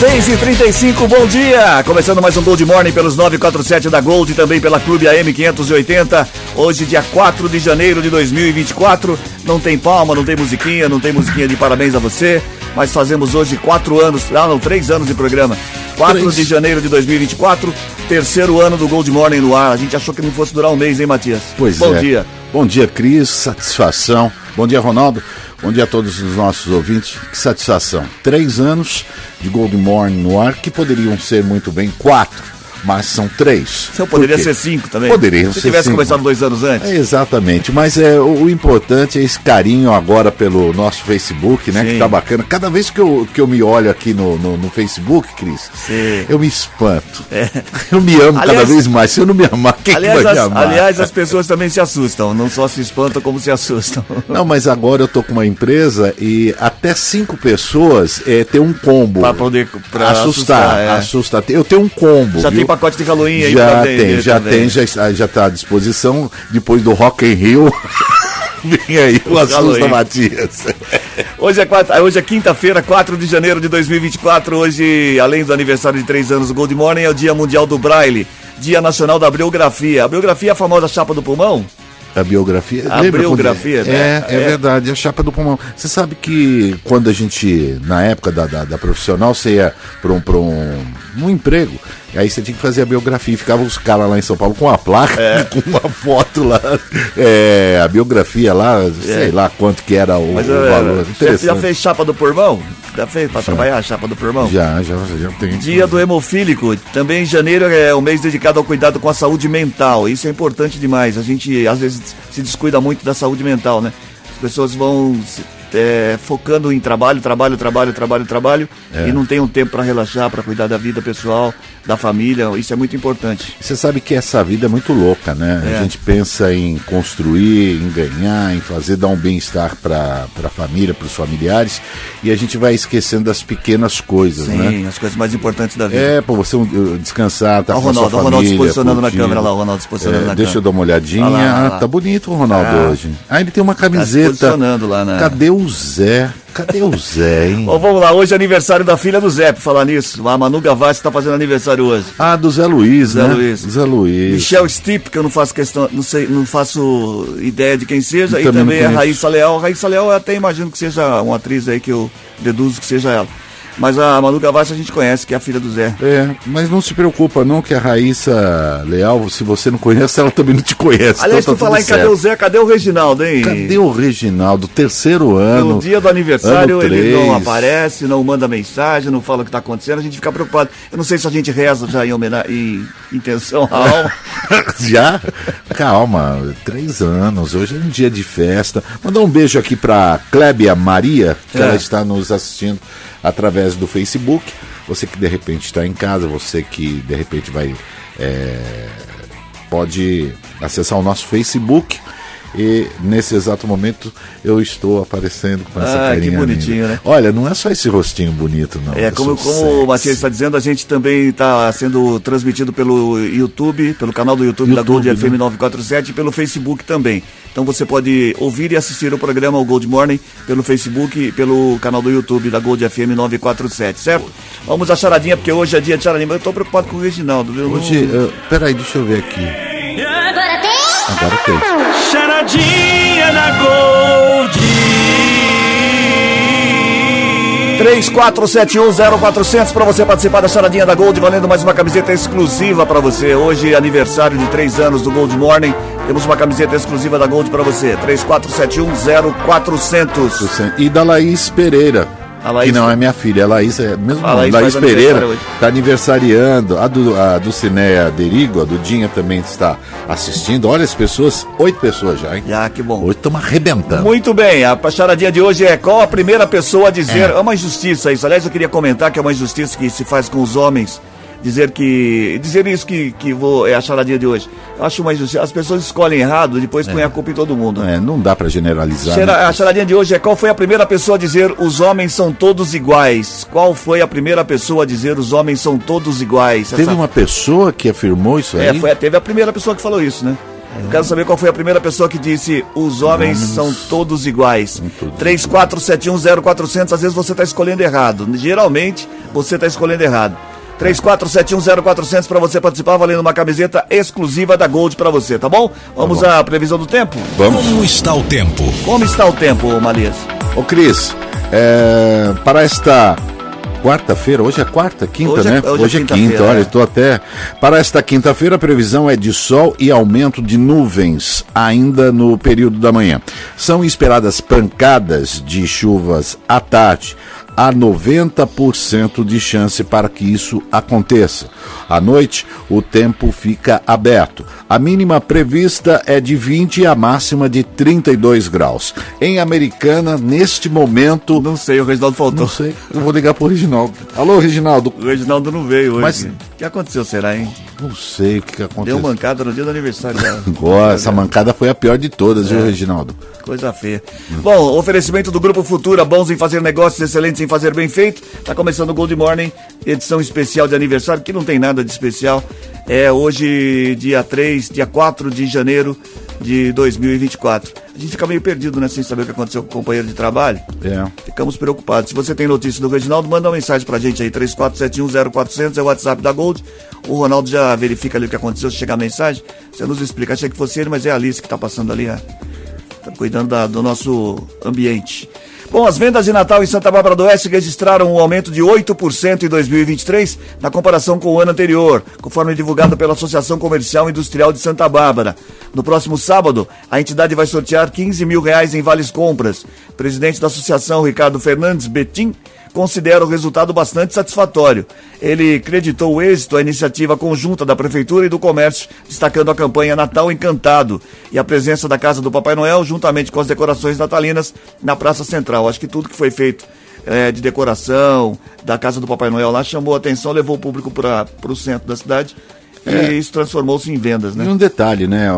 6 e 35 bom dia! Começando mais um Gold Morning pelos 947 da Gold e também pela Clube AM 580. Hoje, dia 4 de janeiro de 2024. Não tem palma, não tem musiquinha, não tem musiquinha de parabéns a você, mas fazemos hoje quatro anos, ah não, três anos de programa. 4 Três. de janeiro de 2024, terceiro ano do Gold Morning no ar. A gente achou que não fosse durar um mês, hein, Matias? Pois bom é. dia. Bom dia, Cris. Satisfação. Bom dia, Ronaldo. Bom dia a todos os nossos ouvintes. Que satisfação. Três anos de Gold Morning no ar, que poderiam ser muito bem quatro, mas são três. Então poderia ser cinco também. Poderiam Se tivesse cinco. começado dois anos antes. É, exatamente, mas é, o, o importante é esse carinho agora pelo nosso Facebook, né? Sim. Que tá bacana. Cada vez que eu, que eu me olho aqui no, no, no Facebook, Cris, Sim. eu me espanto. Eu me amo cada Aliás- vez mais. Se eu não me amar, quem Aliás, que vai as, me amar? aliás, as pessoas também se assustam. Não só se espantam, como se assustam. Não, mas agora eu tô com uma empresa e até cinco pessoas é, tem um combo. Pra poder- pra assustar. assustar, é. assustar. Eu tenho um combo. Já viu? tem pacote de Halloween aí Já pra tem, já também. tem, já, está- já tá à disposição. Depois do Rock in Rio. Vem aí o Halloween. Matias. Hoje é, quatro- hoje é quinta-feira, 4 de janeiro de 2024. Hoje, além do aniversário de três anos do Gold Morning, é o Dia Mundial do Braille, Dia Nacional da Biografia. A biografia é a famosa chapa do pulmão? A biografia. A lembra biografia, é, né? É, É. verdade, a chapa do pulmão. Você sabe que quando a gente, na época da, da, da profissional, você ia para um, pra um, um emprego, aí você tinha que fazer a biografia. E ficavam os caras lá em São Paulo com uma placa, É. com uma foto lá, é, a biografia lá, sei lá quanto que era o, Mas o é, valor. já, já fez chapa do pulmão? Já fez pra trabalhar a chapa do pulmão? Já, já, já tem. Dia do hemofílico. Também em janeiro é o mês dedicado ao cuidado com a saúde mental. Isso é importante demais. A gente às vezes se descuida muito da saúde mental, né? As pessoas vão é, focando em trabalho, trabalho, trabalho, trabalho, trabalho É. e não tem um tempo para relaxar, para cuidar da vida pessoal, da família. Isso é muito importante. Você sabe que essa vida é muito louca, né? É. A gente pensa em construir, em ganhar, em fazer dar um bem-estar para a família, para os familiares, e a gente vai esquecendo das pequenas coisas, Sim, né? as coisas mais importantes da vida. É, para você descansar, tá o com a sua Ronaldo, olha o família. Ronaldo se posicionando na curtindo. câmera lá, o Ronaldo se posicionando É, na Deixa eu câmera. dar uma olhadinha. Olha lá, olha lá. Ah, tá bonito o Ronaldo Ah. hoje. Ah, ele tem uma camiseta. posicionando lá, né? Cadê o Zé? Cadê o Zé, hein? Bom, vamos lá, hoje é aniversário da filha do Zé, por falar nisso. A Manu Gavassi está fazendo aniversário hoje. Ah, do Zé Luiz, Zé né? Luiz. Zé Luiz. Michel Stipe, que eu não faço questão, não sei, não faço ideia de quem seja, Eu e também também é. Raíssa Leal. Raíssa Leal eu até imagino que seja uma atriz aí que eu deduzo que seja ela. Mas a Manu Gavassi a gente conhece, que é a filha do Zé. É, mas não se preocupa não que a Raíssa Leal, se você não conhece, ela também não te conhece. Aliás, então tá falar tudo em cadê o Zé, cadê o Reginaldo, hein? Cadê o Reginaldo? Terceiro ano. No dia do aniversário ele não aparece, não manda mensagem, não fala o que está acontecendo, a gente fica preocupado. Eu não sei se a gente reza já em, homenagem, em intenção à alma. Já? Calma, três anos. Hoje é um dia de festa. Mandar um beijo aqui pra Clébia Maria, que É. ela está nos assistindo através do Facebook. Você que de repente está em casa, você que de repente vai. é, pode acessar o nosso Facebook. E nesse exato momento eu estou aparecendo com essa Ah, que carinha bonitinho, linda. né? Olha, não é só esse rostinho bonito, não. É, Eu como, como o. Matias está dizendo, a gente também está sendo transmitido pelo YouTube, pelo canal do YouTube, da YouTube, Gold né? FM 947 e pelo Facebook também. Então você pode ouvir e assistir o programa o Gold Morning pelo Facebook e pelo canal do YouTube da Gold FM 947, certo? Vamos à charadinha, porque hoje é dia de charadinha. mas Eu estou preocupado com o Reginaldo, viu? Hoje, eh, peraí, deixa eu ver aqui. Agora tem? Charadinha da Gold. 34710400 para você participar da charadinha da Gold, valendo mais uma camiseta exclusiva para você. Hoje, aniversário de 3 anos do Gold Morning. Temos uma camiseta exclusiva da Gold para você. 34710400. E da Laís Pereira. Laís- que não é minha filha, a Laís é mesmo A Laís Laís, Pereira está aniversariando. A do, a do Cineia Derigo, a Dudinha também está assistindo. Olha as pessoas, oito pessoas já, hein? Ah, que bom. Hoje estamos arrebentando. Muito bem, a charadinha de hoje é qual a primeira pessoa a dizer. É. uma injustiça isso. Aliás, eu queria comentar que é uma injustiça que se faz com os homens dizer que. dizer isso que, que vou, é a charadinha de hoje. Eu acho uma injustiça. As pessoas escolhem errado, depois põem a culpa em todo mundo. É, não dá pra generalizar. Chara- né? A charadinha de hoje é qual foi a primeira pessoa a dizer os homens são todos iguais? Qual foi a primeira pessoa a dizer os homens são todos iguais? Teve Essa- uma pessoa que afirmou isso aí? É, foi, teve a primeira pessoa que falou isso, né? Eu quero saber qual foi a primeira pessoa que disse os homens são todos iguais. 34710400, às vezes você está escolhendo errado. Geralmente você está escolhendo errado. 34710400 para você participar, valendo uma camiseta exclusiva da Gold para você, tá bom? Vamos à previsão do tempo? Vamos. Como está o tempo? Como está o tempo, Malias? Ô Cris, é, para esta quarta-feira, hoje é quarta, quinta, Hoje é- né? hoje é é quinta-feira, quinta, olha, é. estou até. Para esta quinta-feira, a previsão é de sol e aumento de nuvens ainda no período da manhã. São esperadas pancadas de chuvas à tarde. Há 90% de chance para que isso aconteça. À noite, o tempo fica aberto. A mínima prevista é de 20 e a máxima de 32 graus. Em Americana, neste momento, Não sei, o Reginaldo faltou. não sei. Eu vou ligar pro Reginaldo. Alô, Reginaldo. O Reginaldo não veio hoje. Mas- O que aconteceu, será, hein? Não sei o que, que Deu aconteceu. mancada no dia do aniversário dela. Agora, essa mancada foi a pior de todas, viu, Reginaldo? Coisa feia. Bom, oferecimento do Grupo Futura, bons em fazer negócios, excelentes em fazer bem feito. Tá começando o Gold Morning, edição especial de aniversário, que não tem nada de especial. É hoje, dia 3, dia 4 de janeiro de 2024. A gente fica meio perdido, né, sem saber o que aconteceu com o companheiro de trabalho. É. Ficamos preocupados. Se você tem notícia do Reginaldo, manda uma mensagem pra gente aí, 34710400, é o WhatsApp da Gold. O Ronaldo já verifica ali o que aconteceu, se chegar a mensagem, você nos explica. Achei que fosse ele, mas é a Alice que tá passando ali, ó. Tá cuidando da- do nosso ambiente. Bom, as vendas de Natal em Santa Bárbara do Oeste registraram um aumento de 8% em 2023 na comparação com o ano anterior, conforme divulgado pela Associação Comercial e Industrial de Santa Bárbara. No próximo sábado, a entidade vai sortear 15 mil reais em vales compras. Presidente da associação, Ricardo Fernandes Betim, considera o resultado bastante satisfatório. Ele creditou o êxito à iniciativa conjunta da Prefeitura e do Comércio, destacando a campanha Natal Encantado e a presença da Casa do Papai Noel, juntamente com as decorações natalinas na Praça Central. Acho que tudo que foi feito eh, de decoração da Casa do Papai Noel lá chamou a atenção, levou o público para o centro da cidade e isso transformou-se em vendas, E né? um detalhe, né?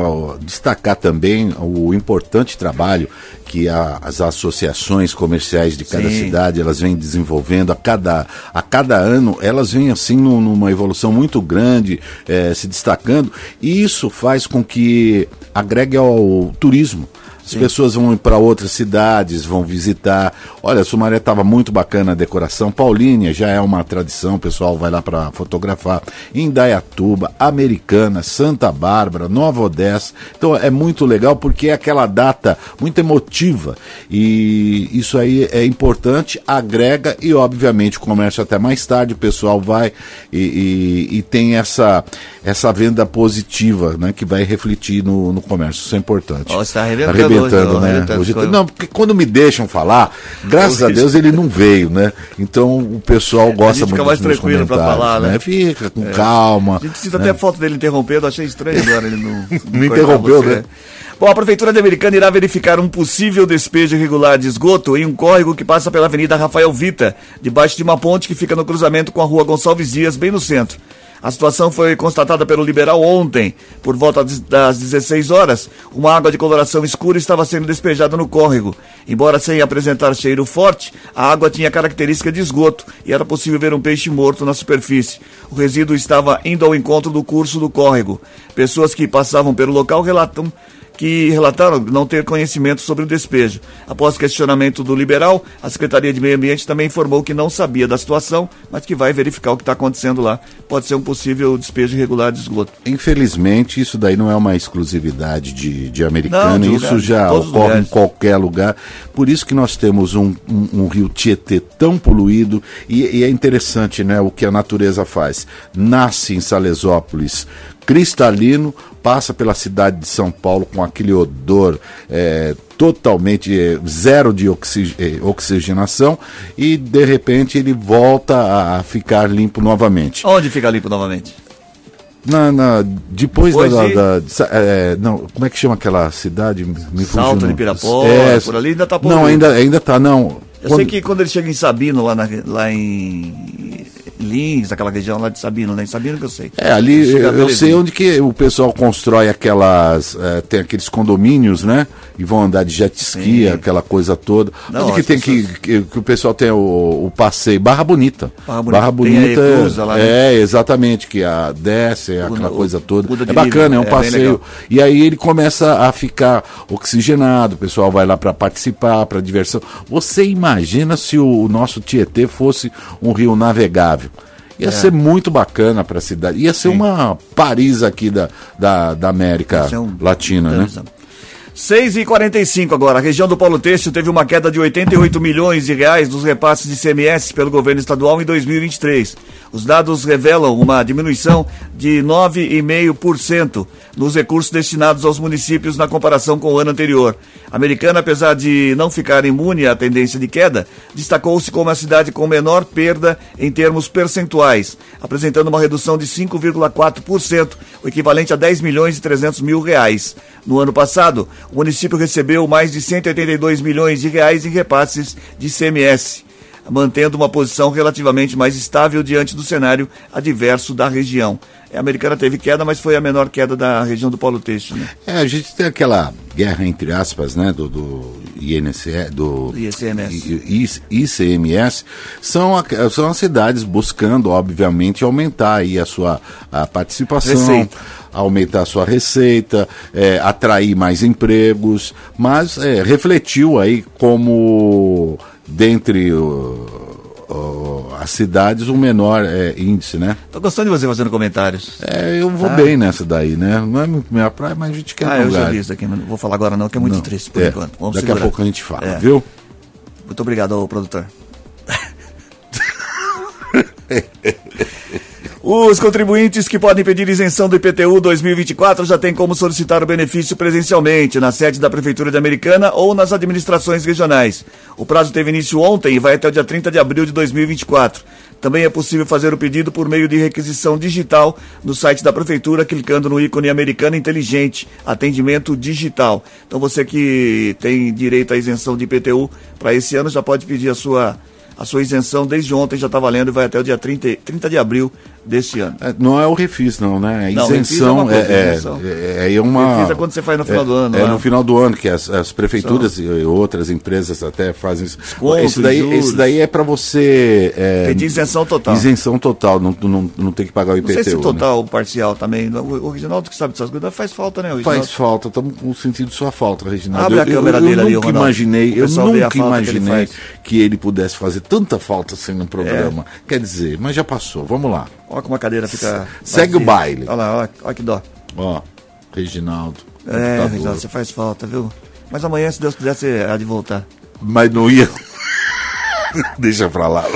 destacar também o importante trabalho que a- as associações comerciais de cada Sim. cidade elas vêm desenvolvendo a cada, a cada ano elas vêm assim num- numa evolução muito grande eh, se destacando e isso faz com que agregue ao turismo as pessoas vão para outras cidades, vão visitar. Olha, Sumaré estava muito bacana a decoração. Paulínia já é uma tradição, o pessoal vai lá para fotografar. Indaiatuba, Americana, Santa Bárbara, Nova Odessa. Então é muito legal porque é aquela data muito emotiva. E isso aí é importante, agrega e, obviamente, o comércio até mais tarde, o pessoal vai e, e- e tem essa, essa venda positiva, né? Que vai refletir no, no comércio. Isso é importante. Ó, você tá hoje, ó, né? Hoje Ficou- não, porque quando me deixam falar, graças a Deus ele não veio, né? Então o pessoal gosta gente fica muito mais tranquilo pra comentários, falar, né? Fica com calma. A gente cita né? até a foto dele interrompendo, achei estranho agora ele não. Cortar interrompeu, né? Bom, a Prefeitura de Americana irá verificar um possível despejo irregular de esgoto em um córrego que passa pela Avenida Rafael Vita, debaixo de uma ponte que fica no cruzamento com a Rua Gonçalves Dias, bem no centro. A situação foi constatada pelo liberal ontem, por volta das 16 horas. Uma água de coloração escura estava sendo despejada no córrego. Embora sem apresentar cheiro forte, a água tinha característica de esgoto e era possível ver um peixe morto na superfície. O resíduo estava indo ao encontro do curso do córrego. Pessoas que passavam pelo local relatam que relataram não ter conhecimento sobre o despejo. Após questionamento do liberal, a Secretaria de Meio Ambiente também informou que não sabia da situação, mas que vai verificar o que está acontecendo lá. Pode ser um possível despejo irregular de esgoto. Infelizmente, isso daí não é uma exclusividade de, de americana, Não, de isso já ocorre em qualquer lugar. Por isso que nós temos um, um- um rio Tietê tão poluído e, e é interessante né, o que a natureza faz. Nasce em Salesópolis cristalino, passa pela cidade de São Paulo com aquele odor é, totalmente é, zero de oxi- é, oxigenação e de repente ele volta a- ficar limpo novamente. Onde fica limpo novamente? Na, na- depois da, Depois da- de- da- de Sa- é, não, como é que chama aquela cidade? Me fugiu Salto de. Pirapora, por ali ainda tá Não, ainda, ainda tá, não. Eu Quando- sei que quando ele chega em Sabino, lá, na- lá em Lins, aquela região lá de Sabino, né? Em Sabino que eu sei. É, ali eu, eu sei onde que o pessoal constrói aquelas. eh, tem aqueles condomínios, né? E vão andar de jet ski, Sim. aquela coisa toda. Não, onde que tem que, pessoas- que, que o pessoal tem o, o passeio? Barra Bonita. Barra Bonita. Tem a Bonita. Eclusa lá, né? é, exatamente, que a desce, aquela o- coisa toda. É bacana, é um é passeio. E aí ele começa a ficar oxigenado, o pessoal vai lá para participar, para diversão. Você imagina se o nosso Tietê fosse um rio navegável? Ia É. ser muito bacana para a cidade. Ia ser uma Paris aqui da, da, da América um- Latina, né? 6 e 45 agora. A região do Polo Têxtil teve uma queda de 88 milhões de reais dos repasses de CMS pelo governo estadual em 2023. Os dados revelam uma diminuição de 9,5% nos recursos destinados aos municípios na comparação com o ano anterior. A Americana, apesar de não ficar imune à tendência de queda, destacou-se como a cidade com menor perda em termos percentuais, apresentando uma redução de 5,4%, o equivalente a 10 milhões e 300 mil reais. No ano passado, o município recebeu mais de 182 milhões de reais em repasses de CMS, mantendo uma posição relativamente mais estável diante do cenário adverso da região. A americana teve queda, mas foi a menor queda da região do Polo Têxtil. Né? É, a gente tem aquela guerra entre aspas, né, do, do INSS, do ICMS. ICMS, são, a- são as cidades buscando, obviamente, aumentar aí a sua a participação, Receita. Aumentar sua receita, é, atrair mais empregos, mas é, refletiu aí como dentre o- o- as cidades o menor é, índice, né? Tô gostando de você fazendo comentários. É, eu vou Ah. bem nessa daí, né? Não é muito minha praia, mas a gente quer Ah, eu já lugar. vi isso aqui, mas não vou falar agora não, que é muito Não. triste por É, enquanto. Vamos Daqui segurar. a pouco a gente fala, É. viu? Muito obrigado ao produtor. Os contribuintes que podem pedir isenção do IPTU 2024 já têm como solicitar o benefício presencialmente na sede da Prefeitura de Americana ou nas administrações regionais. O prazo teve início ontem e vai até o dia 30 de abril de 2024. Também é possível fazer o pedido por meio de requisição digital no site da Prefeitura, clicando no ícone Americana Inteligente, atendimento digital. Então você que tem direito à isenção de IPTU para esse ano já pode pedir a sua, a sua isenção desde ontem, já está valendo e vai até o dia 30, 30 de abril deste ano. É, não é o refis, não, né? É Não, refis é isenção. uma coisa, é, é, isenção. é, é uma. Refis é quando você faz no final é- do ano, É lá. no final do ano, que as, as prefeituras e outras empresas até fazem isso. Desconto, esse, daí, juros. esse daí é para você. É, Pedir isenção total. Isenção total, não, não, não tem que pagar o Não IPTU. sei se né? total ou parcial também. O o Reginaldo que sabe dessas coisas faz falta, né? Faz falta, estamos com sentido de sua falta, Reginaldo. Abre a eu, câmera eu, eu dele ali, nunca imaginei, eu a nunca falta que ele imaginei que ele pudesse fazer tanta falta assim no programa. É. Quer dizer, mas já passou, vamos lá. Olha como a cadeira fica. Segue o vazia. baile. Olha lá, olha, olha que dó. Ó, Reginaldo. É. Reginaldo, você faz falta, viu? Mas amanhã, se Deus quiser, você há de voltar. Mas não ia. Deixa pra lá.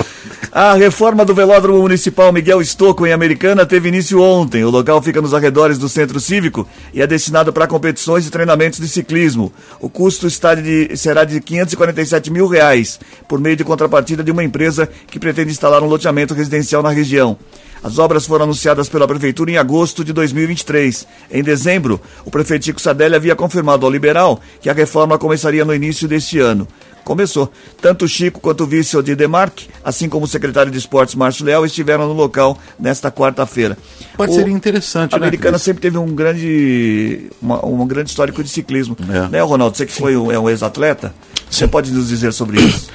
A reforma do velódromo municipal Miguel Estocco em Americana teve início ontem. O local fica nos arredores do centro cívico e é destinado para competições e treinamentos de ciclismo. O custo está de, será de 547 mil reais, por meio de contrapartida de uma empresa que pretende instalar um loteamento residencial na região. As obras foram anunciadas pela Prefeitura em agosto de 2023. Em dezembro, o prefeito Chico Sadelli havia confirmado ao Liberal que a reforma começaria no início deste ano. Começou. Tanto o Chico quanto o vice Odir Demarque, assim como o secretário de Esportes Márcio Leal, estiveram no local nesta quarta-feira. Parceria O- interessante, A né, americana Cris? sempre teve um grande, uma- um grande histórico de ciclismo. É. Né, Ronaldo? Você que foi um, é um ex-atleta, você pode nos dizer sobre isso?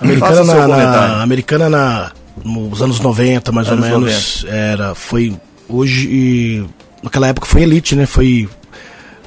Americana na, na- americana na, nos anos 90, mais Anos ou menos, era, foi hoje naquela época foi elite, né? Foi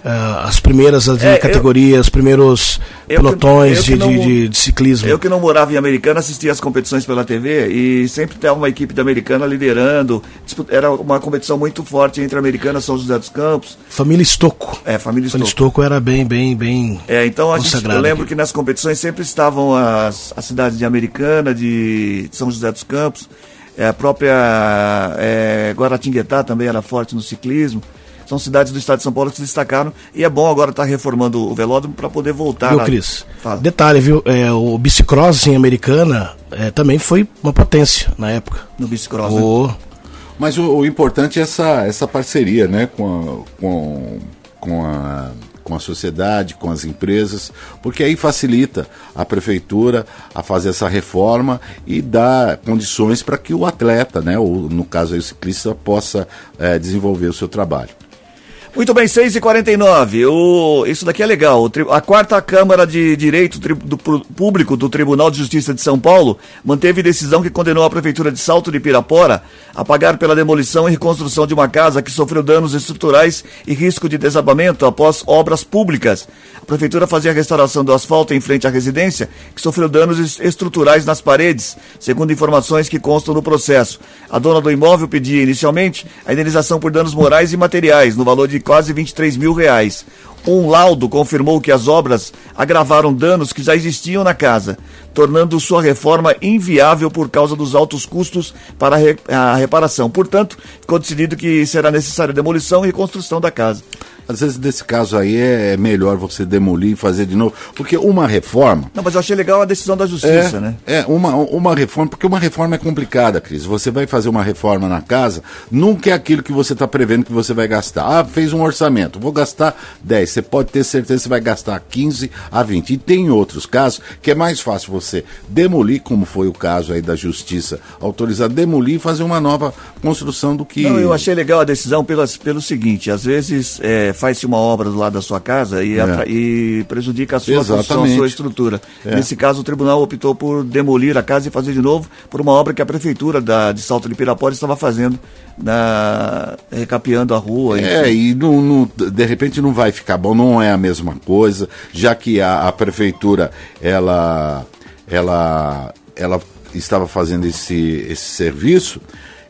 ah, as primeiras ali, É, eu- categorias, os primeiros eu pelotões que de, não- de, de- ciclismo. Eu que não morava em Americana, assistia as competições pela TV e sempre tava uma equipe da Americana liderando. Era uma competição muito forte entre a Americana e São José dos Campos. Família Estocco. É, família Família Estouco. Estocco era bem, bem, bem. É, então a gente, eu lembro aqui. que nas competições sempre estavam as, as cidades de Americana, de São José dos Campos, é, a própria é, Guaratinguetá também era forte no ciclismo. São cidades do estado de São Paulo que se destacaram e é bom agora estar reformando o velódromo para poder voltar. Viu, a- Cris? Fala. Detalhe, viu? É, o bicicross em Americana é, também foi uma potência na época. No bicicross. né? O, Mas o, o importante é essa, essa parceria, né, com a, com, com a com a sociedade, com as empresas, porque aí facilita a prefeitura a fazer essa reforma e dá condições para que o atleta, né, ou no caso aí, o ciclista, possa é, desenvolver o seu trabalho. Muito bem, 6h49. O, isso daqui é legal. a quarta Câmara de Direito do Público do Tribunal de Justiça de São Paulo manteve decisão que condenou a Prefeitura de Salto de Pirapora a pagar pela demolição e reconstrução de uma casa que sofreu danos estruturais e risco de desabamento após obras públicas. A Prefeitura fazia a restauração do asfalto em frente à residência, que sofreu danos estruturais nas paredes, segundo informações que constam no processo. A dona do imóvel pedia inicialmente a indenização por danos morais e materiais, no valor de quase 23 mil reais. Um laudo confirmou que as obras agravaram danos que já existiam na casa, tornando sua reforma inviável por causa dos altos custos para a reparação. Portanto, ficou decidido que será necessária demolição e reconstrução da casa. Às vezes, nesse caso aí, é melhor você demolir e fazer de novo. Porque uma reforma. Não, mas eu achei legal a decisão da justiça, é, né? É, uma, uma reforma, porque uma reforma é complicada, Cris. Você vai fazer uma reforma na casa, nunca é aquilo que você está prevendo que você vai gastar. Ah, fez um orçamento, vou gastar 10. Você pode ter certeza que você vai gastar 15 a 20. E tem outros casos que é mais fácil você demolir, como foi o caso aí da justiça, autorizar demolir e fazer uma nova construção do que. Não, eu achei legal a decisão pelas, pelo seguinte: às vezes. É, faz-se uma obra do lado da sua casa e, é. e prejudica a sua construção, a sua estrutura. É. Nesse caso, o tribunal optou por demolir a casa e fazer de novo por uma obra que a prefeitura da, de Salto de Pirapora estava fazendo, na, recapeando a rua. É, e não, não, de repente não vai ficar bom, não é a mesma coisa, já que a, a prefeitura, ela, ela, ela estava fazendo esse, esse serviço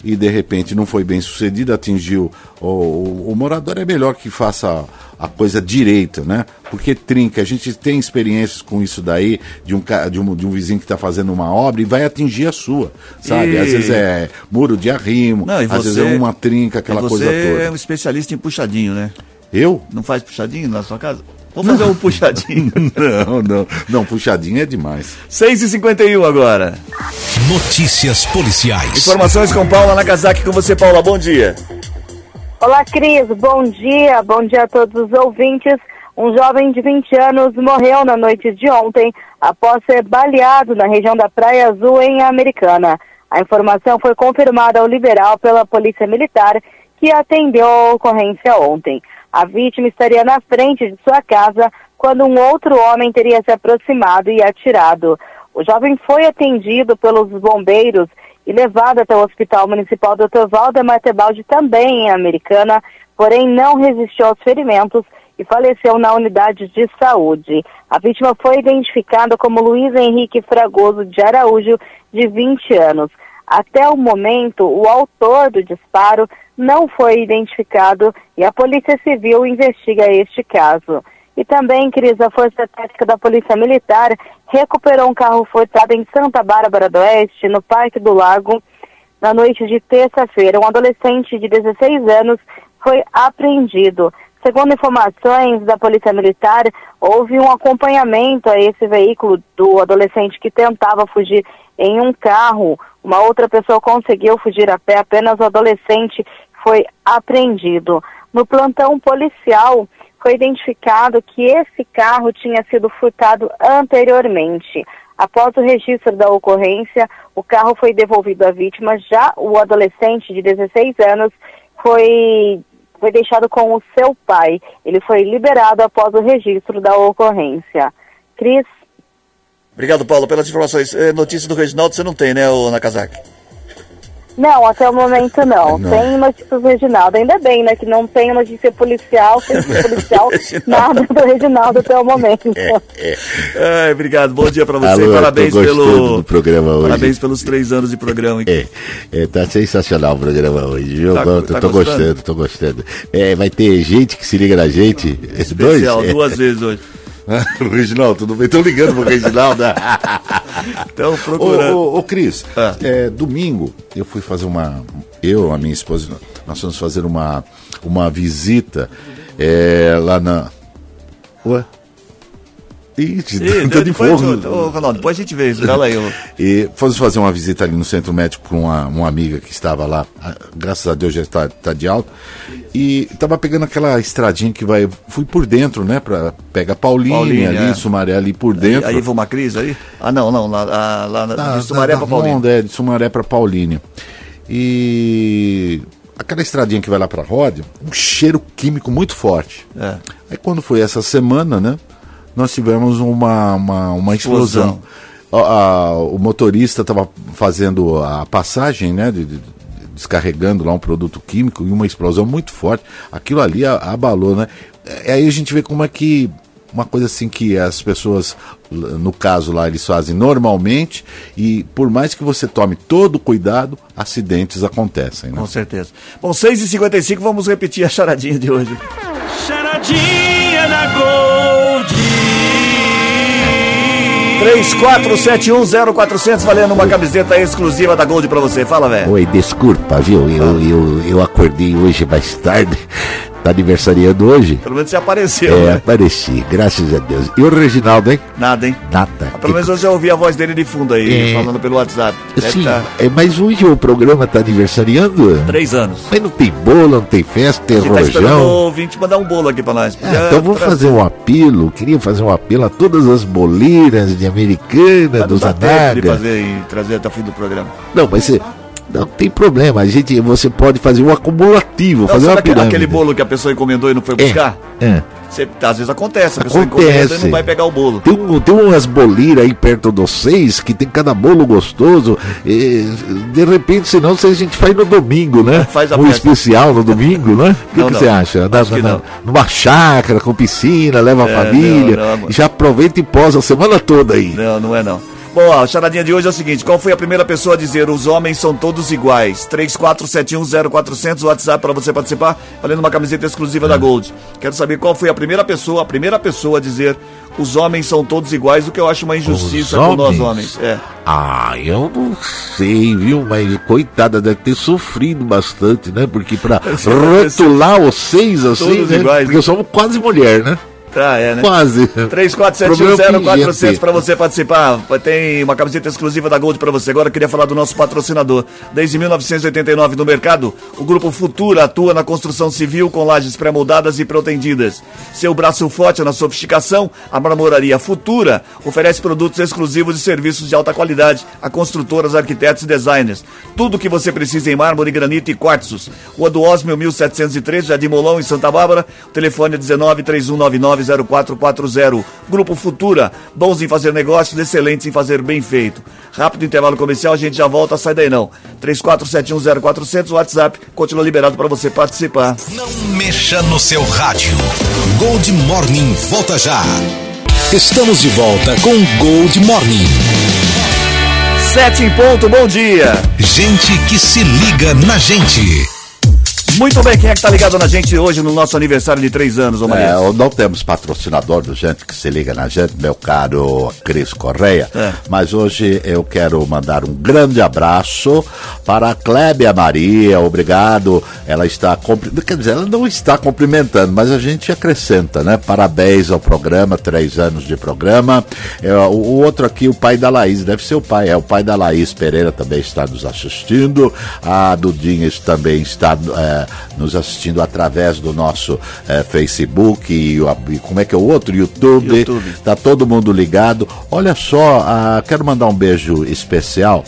e de repente não foi bem sucedido, atingiu o, o, o morador, é melhor que faça a coisa direita, né? Porque trinca, a gente tem experiências com isso daí, de um, de um, de um vizinho que está fazendo uma obra e vai atingir a sua, sabe? E... Às vezes é muro de arrimo, não, às você, vezes é uma trinca, aquela coisa toda. Você é um especialista em puxadinho, né? Eu? Não faz puxadinho na sua casa? Vou fazer um puxadinho. não, não. Não, puxadinho é demais. 6h51 agora. Notícias policiais. Informações com Paula Nakazaki. Com você, Paula. Bom dia. Olá, Cris. Bom dia. Bom dia a todos os ouvintes. Um jovem de 20 anos morreu na noite de ontem após ser baleado na região da Praia Azul, em Americana. A informação foi confirmada ao liberal pela Polícia Militar, que atendeu a ocorrência ontem. A vítima estaria na frente de sua casa quando um outro homem teria se aproximado e atirado. O jovem foi atendido pelos bombeiros e levado até o Hospital Municipal Dr. Valdemar Tebaldi, também em Americana, porém não resistiu aos ferimentos e faleceu na unidade de saúde. A vítima foi identificada como Luiz Henrique Fragoso de Araújo, de 20 anos. Até o momento, o autor do disparo não foi identificado e a Polícia Civil investiga este caso. E também, Cris, a Força Tática da Polícia Militar recuperou um carro furtado em Santa Bárbara do Oeste, no Parque do Lago, na noite de terça-feira. Um adolescente de 16 anos foi apreendido. Segundo informações da Polícia Militar, houve um acompanhamento a esse veículo do adolescente que tentava fugir em um carro. Uma outra pessoa conseguiu fugir a pé, apenas o adolescente foi apreendido. No plantão policial, foi identificado que esse carro tinha sido furtado anteriormente. Após o registro da ocorrência, o carro foi devolvido à vítima. Já o adolescente de 16 anos foi, foi deixado com o seu pai. Ele foi liberado após o registro da ocorrência. Cris. Obrigado, Paulo, pelas informações. É, notícia do Reginaldo você não tem, né, Nakazaki? Não, até o momento não. não. Tem notícias do Reginaldo. Ainda bem, né? Que não tem notícia policial, tem policial, nada do Reginaldo até o momento. É, é. Ai, obrigado. Bom dia pra você. Alô, Parabéns pelo. Do programa hoje. Parabéns pelos três anos de programa. Aqui. É, é tá sensacional o programa hoje, viu? Tá, Bom, tá tô, gostando? gostando, tô gostando. É, vai ter gente que se liga na gente. Especial, Dois? duas vezes hoje. Reginaldo, tudo bem? Estão ligando pro Reginaldo. Estão procurando. Ô, ô, ô Cris, ah. é, domingo eu fui fazer uma. Eu, a minha esposa, nós fomos fazer uma, uma visita é, lá na. Ué? Ih, de depois, fogo. ô, ô, Ronaldo, depois a gente vê isso. Fala aí. ô. E fomos fazer uma visita ali no centro médico com uma, uma amiga que estava lá, ah, graças a Deus já está, está de alta, e estava pegando aquela estradinha que vai, fui por dentro, né, para pega Paulinha, Paulinha, ali, é. Sumaré ali por dentro. Aí, aí uma crise aí? Ah, não, não. Lá, lá, lá Da- de Sumaré da- pra da Paulinho. Honda, é, de Sumaré para Paulínia. E aquela estradinha que vai lá para Rode, um cheiro químico muito forte. É. Aí quando foi essa semana, né, nós tivemos uma, uma, uma explosão. A- a- o motorista estava fazendo a passagem, né, de- de- de- descarregando lá um produto químico e uma explosão muito forte. Aquilo ali a- abalou, né? É, Aí a gente vê como é que uma coisa assim que as pessoas, no caso lá, eles fazem normalmente e por mais que você tome todo o cuidado, acidentes acontecem, né? Com certeza. Bom, 6h55, vamos repetir a charadinha de hoje. Charadinha 34710400 valendo uma camiseta exclusiva da Gold pra você. Fala, velho. Oi, desculpa, viu? Eu, eu, eu acordei hoje mais tarde. Tá aniversariando hoje? Pelo menos você apareceu, É, né? apareci, graças a Deus. E o Reginaldo, hein? Nada, hein? Nada. Pelo menos eu já ouvi a voz dele de fundo aí, É. falando pelo WhatsApp. Deve Sim, tá é, mas hoje o programa tá aniversariando? três anos. Mas não tem bolo, não tem festa, tem gente tá esperando o rojão. ouvinte mandar um bolo aqui pra nós. Ah, então vou Pra- fazer um apelo, queria fazer um apelo a todas as boleiras de Americana, Mas não dos dá tempo de Anaga. fazer e trazer até o fim do programa. Não, mas você, não tem problema, a gente, você pode fazer um acumulativo, Não, fazer uma aquele, pirâmide. aquele bolo que a pessoa encomendou e não foi É, buscar? é. Você- às vezes acontece, a pessoa Acontece. encomenda e não vai pegar o bolo. Tem, um, tem umas boleiras aí perto de vocês que tem cada bolo gostoso. e, de repente, senão se a gente faz no domingo, né? Faz a um festa. especial no domingo, né? O que, Não, que não. você acha? Na- que na-. Numa chácara com piscina, leva a É, família. não, não, já aproveita e posa a semana toda aí. Não, não é não. Bom, a charadinha de hoje é o seguinte: qual foi a primeira pessoa a dizer os homens são todos iguais? 34710400, WhatsApp para você participar, valendo uma camiseta exclusiva Hum. da Gold. Quero saber qual foi a primeira pessoa, a primeira pessoa a dizer os homens são todos iguais, o que eu acho uma injustiça com nós homens? É. Ah, eu não sei, viu? Mas coitada, deve ter sofrido bastante, né? Porque pra rotular os seis assim, Todos né? iguais. Porque somos quase mulher, né? Tá, é, né? Quase. 34710400 para você participar. Tem uma camiseta exclusiva da Gold para você. Agora eu queria falar do nosso patrocinador. Desde 1989 no mercado, o Grupo Futura atua na construção civil com lajes pré-moldadas e protendidas. Seu braço forte na sofisticação, a Marmoraria Futura oferece produtos exclusivos e serviços de alta qualidade a construtoras, arquitetos e designers. Tudo o que você precisa em mármore, granito e quartzos. Rua do Osmio 1713, Jardim Molão, em Santa Bárbara. O telefone é 19 3199 0440. Grupo Futura, bons em fazer negócios, excelentes em fazer bem feito. Rápido intervalo comercial, a gente já volta, sai daí não. 34710400, WhatsApp, continua liberado para você participar. Não mexa no seu rádio. Gold Morning volta já. Estamos de volta com Gold Morning. Sete em ponto, bom dia. Gente que se liga na gente. Muito bem, quem é que tá ligado na gente hoje no nosso aniversário de três anos, ô Maria? É, não temos patrocinador do gente que se liga na gente, meu caro Cris Correia. É. Mas hoje eu quero mandar um grande abraço para a Clébia Maria. Obrigado. Ela está. Quer dizer, ela não está cumprimentando, mas a gente acrescenta, né? Parabéns ao programa, três anos de programa. É, o, o outro aqui, o pai da Laís, deve ser o pai, é o pai da Laís Pereira também está nos assistindo. A Dudinha também está. é, nos assistindo através do nosso eh, Facebook e, o- e como é que é o outro? YouTube. YouTube. Tá todo mundo ligado. Olha só, ah, quero mandar um beijo especial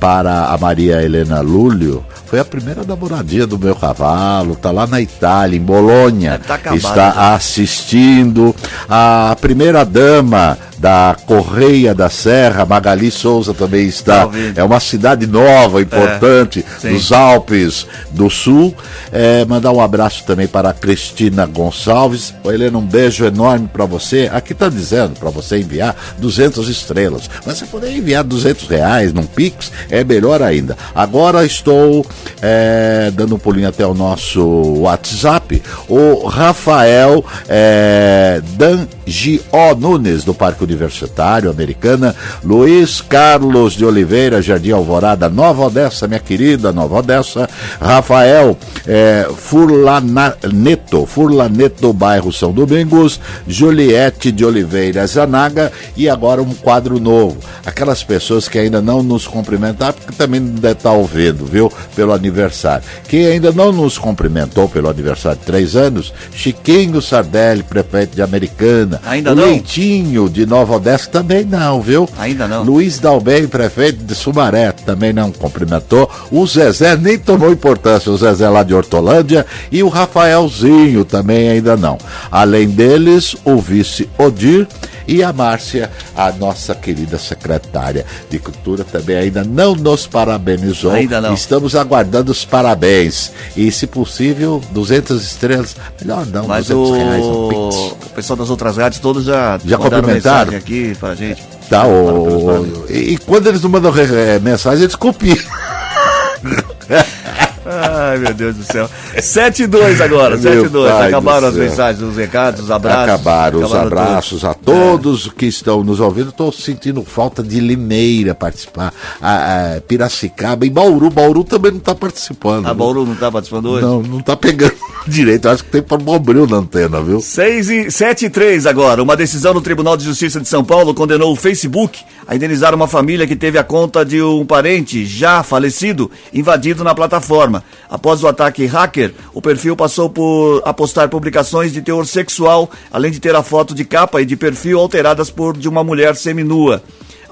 para a Maria Helena Lúlio. Foi a primeira namoradinha do meu cavalo, tá lá na Itália, em Bolonha. Tá acabado está já. assistindo. A primeira dama da Correia da Serra, Magali Souza, também está. Tá. É uma cidade nova, importante, sim. dos Alpes do Sul. É, mandar um abraço também para a Cristina Gonçalves. Ô, Helena, um beijo enorme para você. Aqui está dizendo para você enviar 200 estrelas. Mas se puder enviar 200 reais num Pix, é melhor ainda. Agora estou é, dando um pulinho até o nosso WhatsApp O Rafael é, Dangio Nunes, do Parque Universitário Americana. Luiz Carlos de Oliveira, Jardim Alvorada, Nova Odessa, minha querida Nova Odessa. Rafael é, Furlaneto, Furlaneto, bairro São Domingos. Juliette de Oliveira Zanaga. E agora um quadro novo. Aquelas pessoas que ainda não nos cumprimentaram, porque também não deve estar ouvindo, viu? Pelo aniversário. Quem ainda não nos cumprimentou pelo aniversário três anos, Chiquinho Sardelli, prefeito de Americana. Ainda não? Leitinho de Nova Odessa também não, viu? Ainda não. Luiz Dalben, prefeito de Sumaré, também não cumprimentou. O Zezé nem tomou importância, o Zezé lá de Hortolândia. E o Rafaelzinho também ainda não. Além deles, o vice Odir e a Márcia, a nossa querida secretária de Cultura, também ainda não nos parabenizou. Ainda não. Estamos aguardando os parabéns. E, se possível, 200 estrelas. Melhor não, Mas 200 o... reais Pix. o pessoal das outras rádios todos já, Já cumprimentaram? aqui pra gente. Tá, o... E, e quando eles não mandam mensagem, eles copiam. Ai, meu Deus do céu. 7 e 2 agora, Meu 7 e 2. pai Acabaram as mensagens, os recados, os abraços. Acabaram os Acabaram abraços a todos que estão nos ouvindo. Estou sentindo falta de Limeira participar. A, a Piracicaba e Bauru. Bauru também não está participando. A viu? Bauru não tá participando hoje? Não, não tá pegando direito. Acho que tem problema na antena, viu? 6 e 7 e 3 agora. Uma decisão no Tribunal de Justiça de São Paulo condenou o Facebook a indenizar uma família que teve a conta de um parente já falecido invadido na plataforma. Após o ataque hacker, o perfil passou por a postar publicações de teor sexual, além de ter a foto de capa e de perfil alteradas por de uma mulher seminua.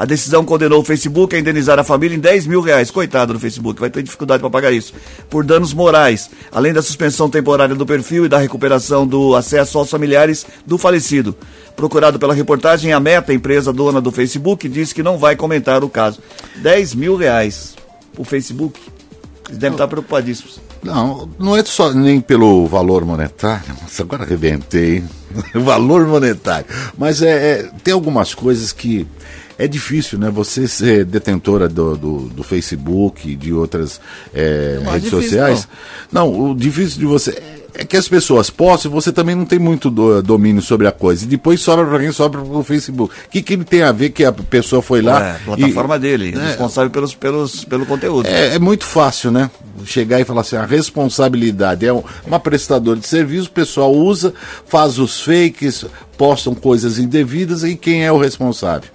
A decisão condenou o Facebook a indenizar a família em 10 mil reais. Coitado do Facebook, vai ter dificuldade para pagar isso. Por danos morais, além da suspensão temporária do perfil e da recuperação do acesso aos familiares do falecido. Procurado pela reportagem, a Meta, empresa dona do Facebook, disse que não vai comentar o caso. 10 mil reais. O Facebook. Eles devem estar preocupadíssimos. Não, não é só nem pelo valor monetário. Nossa, agora arrebentei. hein? valor monetário. Mas é, é- tem algumas coisas que é difícil, né? Você ser detentora do, do, do Facebook, de outras é, Não é redes difícil, sociais. Não. o difícil de você. É que as pessoas postam, você também não tem muito do- domínio sobre a coisa. E depois sobra para quem sobra pro Facebook. O que, que ele tem a ver que a pessoa foi lá. é, plataforma e- dele, É, responsável pelos, pelos, pelo conteúdo. é, é muito fácil, né? Chegar e falar assim, a responsabilidade é um- uma prestadora de serviço, o pessoal usa, faz os fakes, postam coisas indevidas e quem é o responsável?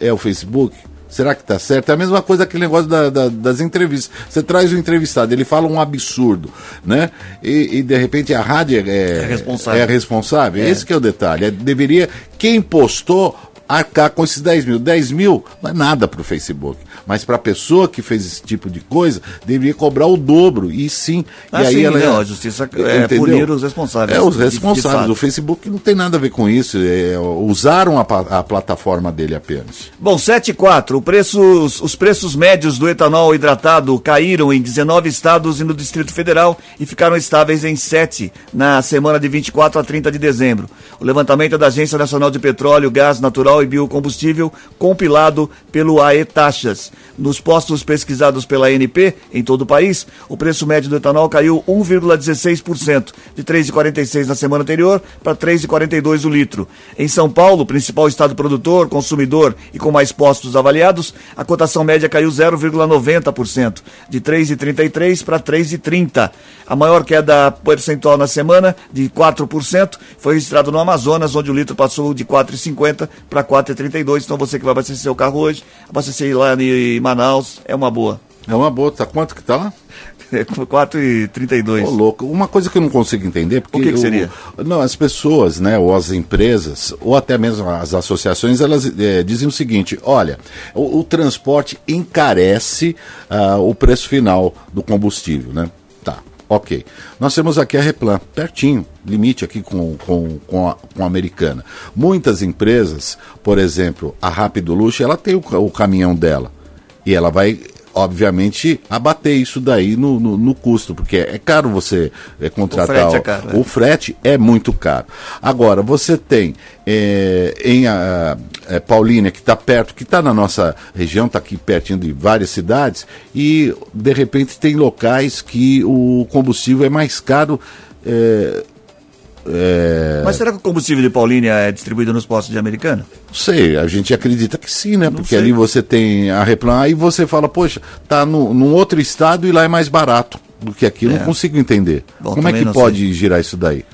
É o Facebook? Será que tá certo? É a mesma coisa aquele negócio da- da- das entrevistas. Você traz o entrevistado, ele fala um absurdo, né? E, e, de repente a rádio é, É responsável. é responsável. Esse que é o detalhe. É, deveria, quem postou, arcar com esses 10 mil. 10 mil não é nada para o Facebook. Mas para a pessoa que fez esse tipo de coisa, deveria cobrar o dobro. E sim. Ah, e aí sim, ela não, a justiça é Entendeu? punir os responsáveis, É, os responsáveis. o Facebook não tem nada a ver com isso. É, usaram a, a plataforma dele apenas. Bom, 7 e 4. O preços, os preços médios do etanol hidratado caíram em 19 estados e no Distrito Federal e ficaram estáveis em 7 na semana de 24 a 30 de dezembro. O levantamento é da Agência Nacional de Petróleo, Gás Natural e Biocombustível, compilado pelo AE Taxas. Nos postos pesquisados pela ANP em todo o país, o preço médio do etanol caiu 1,16%, de 3,46 na semana anterior para 3,42 o litro. Em São Paulo, principal estado produtor, consumidor e com mais postos avaliados, a cotação média caiu 0,90%, de 3,33 para 3,30. A maior queda percentual na semana, de 4%, foi registrado no Amazonas, onde o litro passou de 4,50 para 4,32. Então você que vai abastecer seu carro hoje, abastecer lá em Manaus, é uma boa. É uma boa. Tá quanto que tá lá? É 4,32. Ô, louco. Uma coisa que eu não consigo entender, porque O que que seria? não, as pessoas, né, ou as empresas, ou até mesmo as associações, elas eh, dizem o seguinte: olha, o, o transporte encarece ah, o preço final do combustível, né? Ok. Nós temos aqui a Replan, pertinho, limite aqui com, com, com, a, com a americana. Muitas empresas, por exemplo, a Rápido Luxo, ela tem o, o caminhão dela. E ela vai, obviamente, abater isso daí no, no, no custo, porque é caro você é, contratar. O frete é caro, é. o frete é muito caro. Agora, você tem é, em a, é, Paulínia, que está perto, que está na nossa região, está aqui pertinho de várias cidades, e de repente tem locais que o combustível é mais caro É, é, Mas será que o combustível de Paulínia é distribuído nos postos de Americana? Não sei, a gente acredita que sim, né? Porque sei. ali você tem a Replan, aí você fala, poxa, tá no, num outro estado e lá é mais barato do que aqui. Eu É. Não consigo entender. Bom, Como é que pode girar isso daí?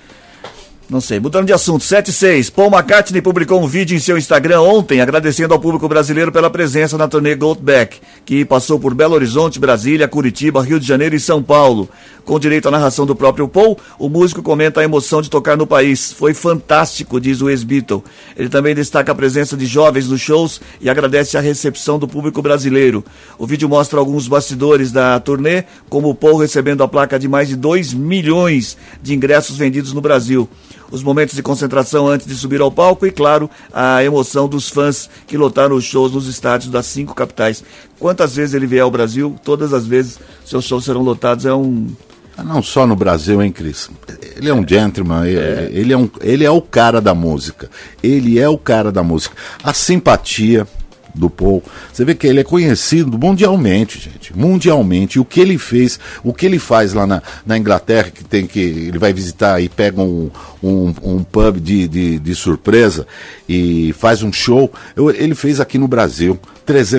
Não sei. Mudando de assunto, 76. Paul McCartney publicou um vídeo em seu Instagram ontem agradecendo ao público brasileiro pela presença na turnê Goldback, que passou por Belo Horizonte, Brasília, Curitiba, Rio de Janeiro e São Paulo. Com direito à narração do próprio Paul, o músico comenta a emoção de tocar no país. Foi fantástico, diz o ex-Beatle. Ele também destaca a presença de jovens nos shows e agradece a recepção do público brasileiro. O vídeo mostra alguns bastidores da turnê, como o Paul recebendo a placa de mais de 2 milhões de ingressos vendidos no Brasil os momentos de concentração antes de subir ao palco e, claro, a emoção dos fãs que lotaram os shows nos estádios das cinco capitais. Quantas vezes ele vier ao Brasil, todas as vezes seus shows serão lotados. É um. Ah, Não só no Brasil, hein, Cris? Ele é um gentleman, é- ele, é um, ele é o cara da música. Ele é o cara da música. A simpatia do Paul, você vê que ele é conhecido mundialmente, gente. Mundialmente. O que ele fez, o que ele faz lá na, na Inglaterra, que tem que. Ele vai visitar e pega um, um, um pub de, de, de surpresa e faz um show. Eu- ele fez aqui no Brasil.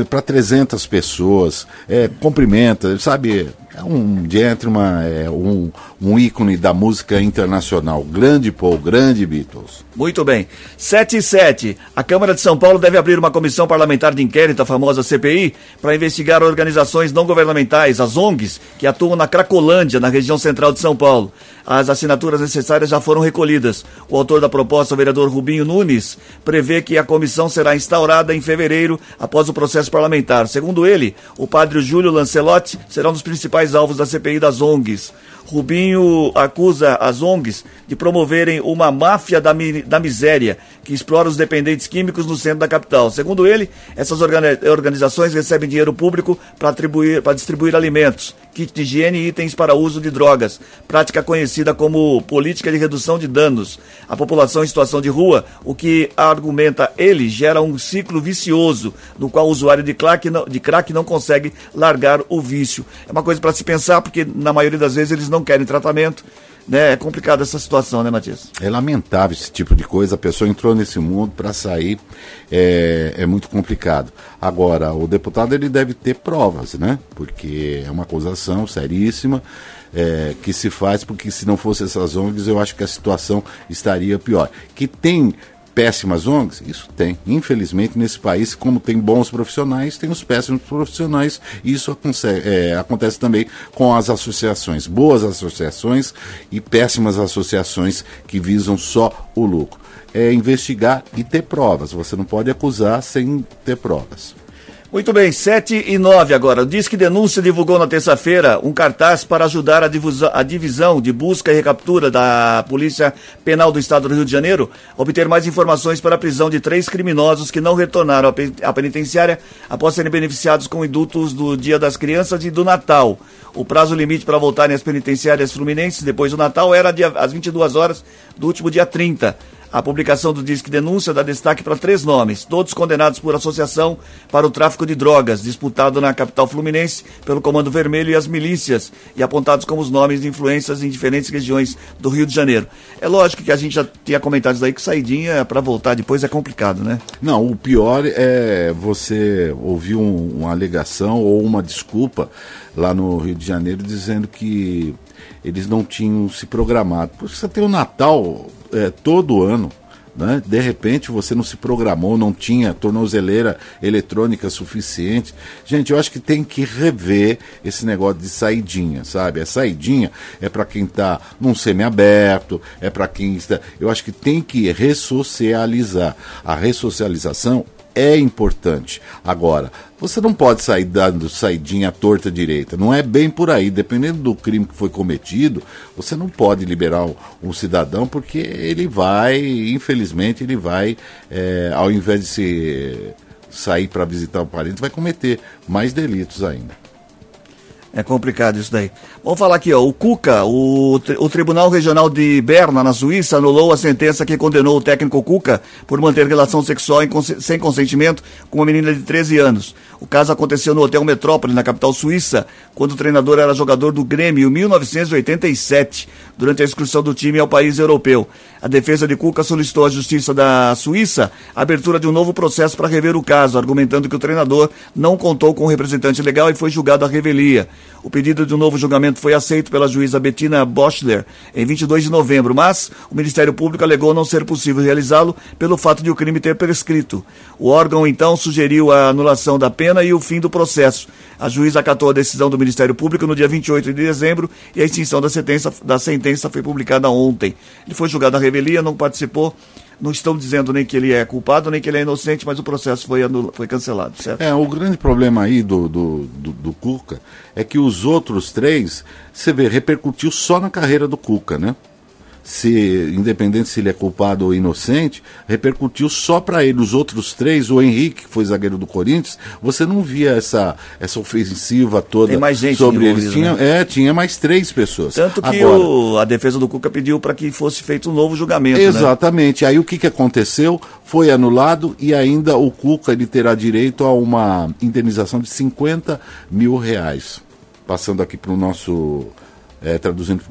Para 300 pessoas, é, cumprimenta, sabe? É um gentleman, é um, um ícone da música internacional. Grande Paul, grande Beatles. Muito bem. 7 e 7. A Câmara de São Paulo deve abrir uma comissão parlamentar de inquérito, a famosa CPI, para investigar organizações não governamentais, as ONGs, que atuam na Cracolândia, na região central de São Paulo. As assinaturas necessárias já foram recolhidas. O autor da proposta, o vereador Rubinho Nunes, prevê que a comissão será instaurada em fevereiro, após o processo parlamentar. Segundo ele, o padre Júlio Lancelotti será um dos principais alvos da CPI das ONGs. Rubinho acusa as ONGs de promoverem uma máfia da, da miséria que explora os dependentes químicos no centro da capital. Segundo ele, essas organi- organizações recebem dinheiro público para distribuir alimentos, kit de higiene e itens para uso de drogas, prática conhecida como política de redução de danos à população em situação de rua, o que argumenta ele gera um ciclo vicioso no qual o usuário de crack não, de crack não consegue largar o vício. É uma coisa para se pensar, porque na maioria das vezes eles não querem tratamento. Né? É complicada essa situação, né, Matias? É lamentável esse tipo de coisa. A pessoa entrou nesse mundo para sair é, é muito complicado. Agora, o deputado ele deve ter provas, né? Porque é uma acusação seríssima é, que se faz, porque se não fosse essas ONGs, eu acho que a situação estaria pior. Que tem péssimas ONGs? Isso tem. Infelizmente, nesse país, como tem bons profissionais, tem os péssimos profissionais. E isso é, acontece também com as associações. Boas associações e péssimas associações que visam só o lucro. É investigar e ter provas. Você não pode acusar sem ter provas. Muito bem, 7 e 9 agora. O Disque Denúncia divulgou na terça-feira um cartaz para ajudar a, divusa- a divisão de busca e recaptura da Polícia Penal do Estado do Rio de Janeiro a obter mais informações para a prisão de três criminosos que não retornaram à penitenciária após serem beneficiados com indultos do Dia das Crianças e do Natal. O prazo limite para voltarem às penitenciárias fluminenses depois do Natal era dia- às 22 horas do último dia 30. A publicação do Disque Denúncia dá destaque para três nomes, todos condenados por associação para o tráfico de drogas, disputado na capital fluminense pelo Comando Vermelho e as milícias, e apontados como os nomes de influências em diferentes regiões do Rio de Janeiro. É lógico que a gente já tinha comentado isso aí, que saidinha para voltar depois é complicado, né? Não, o pior é você ouvir um- uma alegação ou uma desculpa lá no Rio de Janeiro dizendo que eles não tinham se programado. Porque você tem o Natal é, todo ano. Né? De repente você não se programou, não tinha tornozeleira eletrônica suficiente. Gente, eu acho que tem que rever esse negócio de saidinha, sabe? A saidinha é para quem está num semiaberto, é para quem está. Eu acho que tem que ressocializar. A ressocialização é importante. Agora, você não pode sair dando saidinha à torta direita. Não é bem por aí. Dependendo do crime que foi cometido, você não pode liberar um, um cidadão porque ele vai, infelizmente, ele vai, é, ao invés de se sair para visitar o parente, vai cometer mais delitos ainda. É complicado isso daí. Vamos falar aqui, ó. O Cuca, o, o Tribunal Regional de Berna, na Suíça, anulou a sentença que condenou o técnico Cuca por manter relação sexual sem consentimento com uma menina de 13 anos. O caso aconteceu no Hotel Metrópole, na capital suíça, quando o treinador era jogador do Grêmio em 1987, durante a excursão do time ao país europeu. A defesa de Cuca solicitou à Justiça da Suíça a abertura de um novo processo para rever o caso, argumentando que o treinador não contou com o representante legal e foi julgado à revelia. O pedido de um novo julgamento foi aceito pela juíza Bettina Boschler em 22 de novembro, mas o Ministério Público alegou não ser possível realizá-lo pelo fato de o crime ter prescrito. O órgão então sugeriu a anulação da pena e o fim do processo. A juíza acatou a decisão do Ministério Público no dia 28 de dezembro e a extinção da sentença, da sentença foi publicada ontem. Ele foi julgado à revelia, não participou. Não estão dizendo nem que ele é culpado, nem que ele é inocente, mas o processo foi, foi cancelado, certo? É, o grande problema aí do, do, do, do Cuca é que os outros três, você vê, repercutiu só na carreira do Cuca, né? Se, independente se ele é culpado ou inocente, repercutiu só para ele. Os outros três, o Henrique, que foi zagueiro do Corinthians, você não via essa, essa ofensiva toda Tem mais gente sobre eles. Tinha, É, tinha mais três pessoas. Tanto que Agora, o- a defesa do Cuca pediu para que fosse feito um novo julgamento. né? Exatamente. Aí o que, que aconteceu? Foi anulado e ainda o Cuca ele terá direito a uma indenização de 50 mil reais. Passando aqui para o nosso. é, traduzindo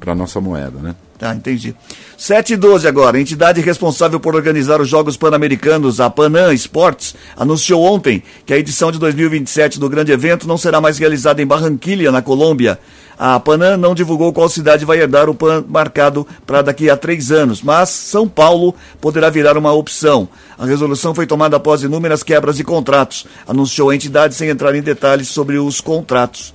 para a nossa moeda, né? Tá, entendi. 7 e 12 agora. A entidade responsável por organizar os Jogos Pan-Americanos, a Panam Esportes, anunciou ontem que a edição de 2027 do grande evento não será mais realizada em Barranquilha, na Colômbia. A Panam não divulgou qual cidade vai herdar o PAN marcado para daqui a três anos, mas São Paulo poderá virar uma opção. A resolução foi tomada após inúmeras quebras de contratos, anunciou a entidade sem entrar em detalhes sobre os contratos.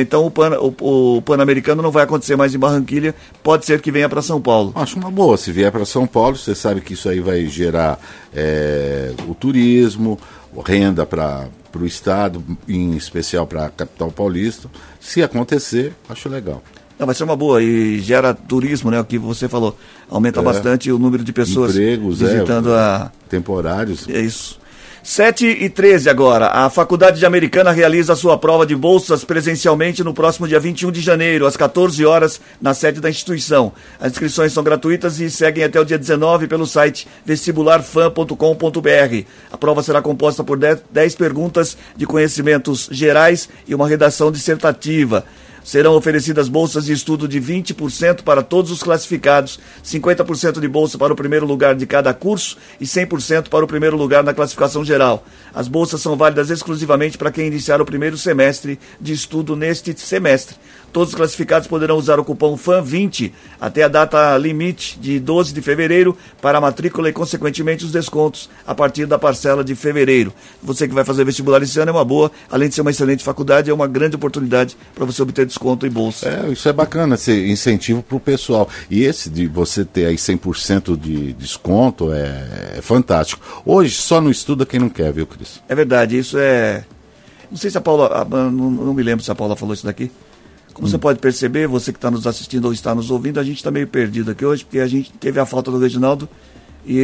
Então o Pan- o- o Pan-Americano não vai acontecer mais em Barranquilha, pode ser que venha para São Paulo. Acho uma boa. Se vier para São Paulo, você sabe que isso aí vai gerar é, o turismo, renda para o Estado, em especial para a capital paulista. Se acontecer, acho legal. Não, vai ser uma boa e gera turismo, né? O que você falou. Aumenta É. bastante o número de pessoas Empregos, é. visitando a. Temporários. É isso. 7 e 13 agora. A Faculdade de Americana realiza sua prova de bolsas presencialmente no próximo dia 21 de janeiro, às 14 horas, na sede da instituição. As inscrições são gratuitas e seguem até o dia 19 pelo site vestibularfan.com.br. A prova será composta por 10 10 perguntas de conhecimentos gerais e uma redação dissertativa. Serão oferecidas bolsas de estudo de 20% para todos os classificados, 50% de bolsa para o primeiro lugar de cada curso e 100% para o primeiro lugar na classificação geral. As bolsas são válidas exclusivamente para quem iniciar o primeiro semestre de estudo neste semestre. Todos os classificados poderão usar o cupom FAN20 até a data limite de 12 de fevereiro para a matrícula e, consequentemente, os descontos a partir da parcela de fevereiro. Você que vai fazer vestibular esse ano é uma boa, além de ser uma excelente faculdade, é uma grande oportunidade para você obter desconto em bolsa. É, isso é bacana, esse incentivo para o pessoal. E esse de você ter aí 100% de desconto é, é fantástico. Hoje só não estuda quem não quer, viu, Cris? É verdade, isso é. Não sei se a Paula. a- não, não me lembro se a Paula falou isso daqui. Como você pode perceber, você que está nos assistindo ou está nos ouvindo, a gente está meio perdido aqui hoje, porque a gente teve a falta do Reginaldo. E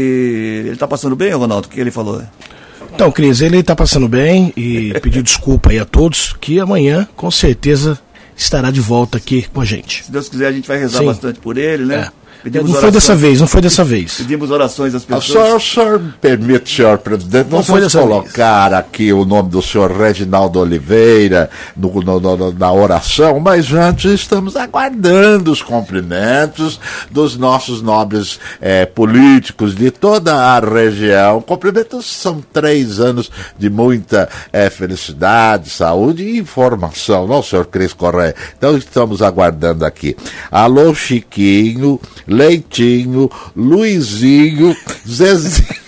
ele está passando bem, Ronaldo? O que ele falou? Então, Cris, ele está passando bem e pediu desculpa aí a todos, que amanhã, com certeza, estará de volta aqui com a gente. Se Deus quiser, a gente vai rezar Sim. bastante por ele, né? É. Não foi dessa vez, não foi dessa vez. Pedimos orações às O pessoas. senhor, o senhor me permite, senhor presidente, Não nós foi vamos colocar aqui o nome do senhor Reginaldo Oliveira no- no- no- na oração, mas antes estamos aguardando os cumprimentos dos nossos nobres eh, políticos de toda a região. Cumprimentos são três anos de muita eh, felicidade, saúde e informação, não, senhor Cris Correia? Então estamos aguardando aqui. Alô, Chiquinho, Leitinho, Luizinho, Zezinho.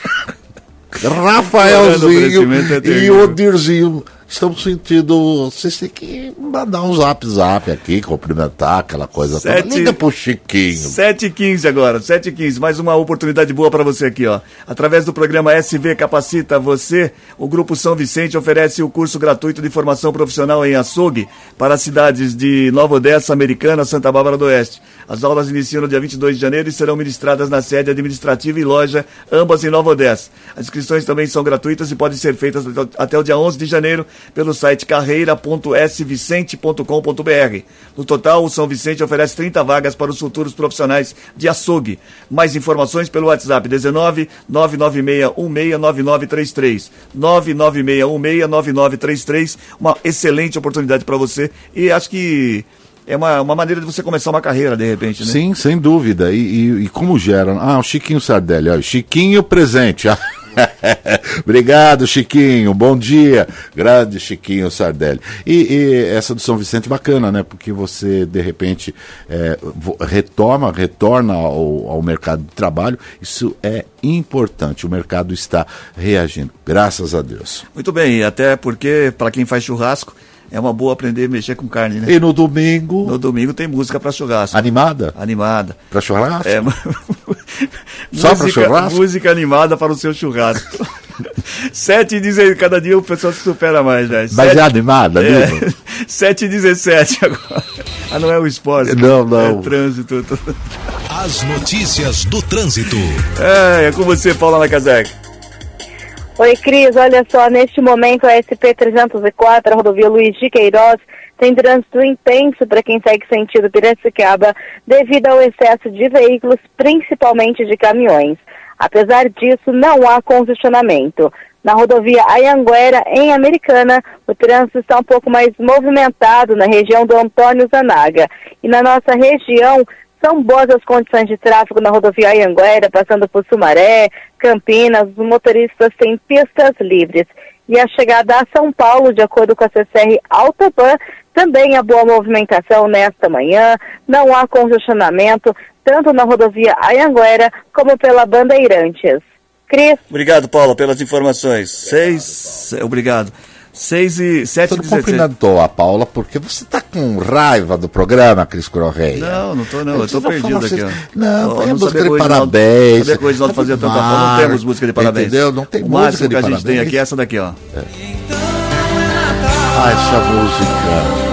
Rafaelzinho oferecimento é e. Odirzinho. Estamos sentindo. Vocês têm que mandar um zap zap aqui, cumprimentar aquela coisa Sete- toda. Liga pro Chiquinho. 7 e 15 agora, 7 e 15. Mais uma oportunidade boa para você aqui, ó. Através do programa SV Capacita Você, o Grupo São Vicente oferece o curso gratuito de formação profissional em açougue para as cidades de Nova Odessa, Americana, Santa Bárbara do Oeste. As aulas iniciam no dia 22 de janeiro e serão ministradas na sede administrativa e loja, ambas em Nova Odessa. As inscrições também são gratuitas e podem ser feitas até- até o dia 11 de janeiro pelo site carreira.svicente.com.br. No total, o São Vicente oferece 30 vagas para os futuros profissionais de açougue. Mais informações pelo WhatsApp 19 996169933. 996169933. Uma excelente oportunidade para você e acho que é uma, uma maneira de você começar uma carreira, de repente, né? Sim, sem dúvida. E, e, e como gera? Ah, o Chiquinho Sardelli, Chiquinho presente. Obrigado, Chiquinho. Bom dia. Grande Chiquinho Sardelli. E, e, essa do São Vicente bacana, né? Porque você, de repente, é, retoma, retorna ao, ao mercado de trabalho. Isso é importante. O mercado está reagindo. Graças a Deus. Muito bem, até porque, para quem faz churrasco, é uma boa aprender a mexer com carne, né? E no domingo? No domingo tem música para churrasco. Animada? Animada. Para churrasco? É, Só para churrasco? Música animada para o seu churrasco. Sete e 17, cada dia o pessoal se supera mais, né? Mas Sete, é animada, é, mesmo? 7 e 17 agora. Ah, não é o esporte. Não, não. É o trânsito. As notícias do trânsito. É, é com você, Paula Nakazek. Oi, Cris. Olha só, neste momento a SP-304, a rodovia Luiz de Queiroz, tem trânsito intenso para quem segue sentido Piracicaba devido ao excesso de veículos, principalmente de caminhões. Apesar disso, não há congestionamento. Na rodovia Ayanguera, em Americana, o trânsito está um pouco mais movimentado na região do Antônio Zanaga. E na nossa região, são boas as condições de tráfego na rodovia Anhanguera, passando por Sumaré, Campinas, os motoristas têm pistas livres. E a chegada a São Paulo, de acordo com a CCR Autopan, também há boa movimentação nesta manhã, não há congestionamento, tanto na rodovia Anhanguera como pela Bandeirantes. Cris. Obrigado, Paula, pelas informações. Seis. Obrigado. 6 e 7 Você não cumprimentou a Paula porque você está com raiva do programa, Cris Correia. Não, não estou não, eu estou perdido aqui. Ó. Não, põe a música de parabéns. Sabia que o Reginaldo fazia tanta falta, não temos música de parabéns. Entendeu? Não tem o música de que a parabéns. gente tem aqui é essa daqui, ó. É. Ah, essa música.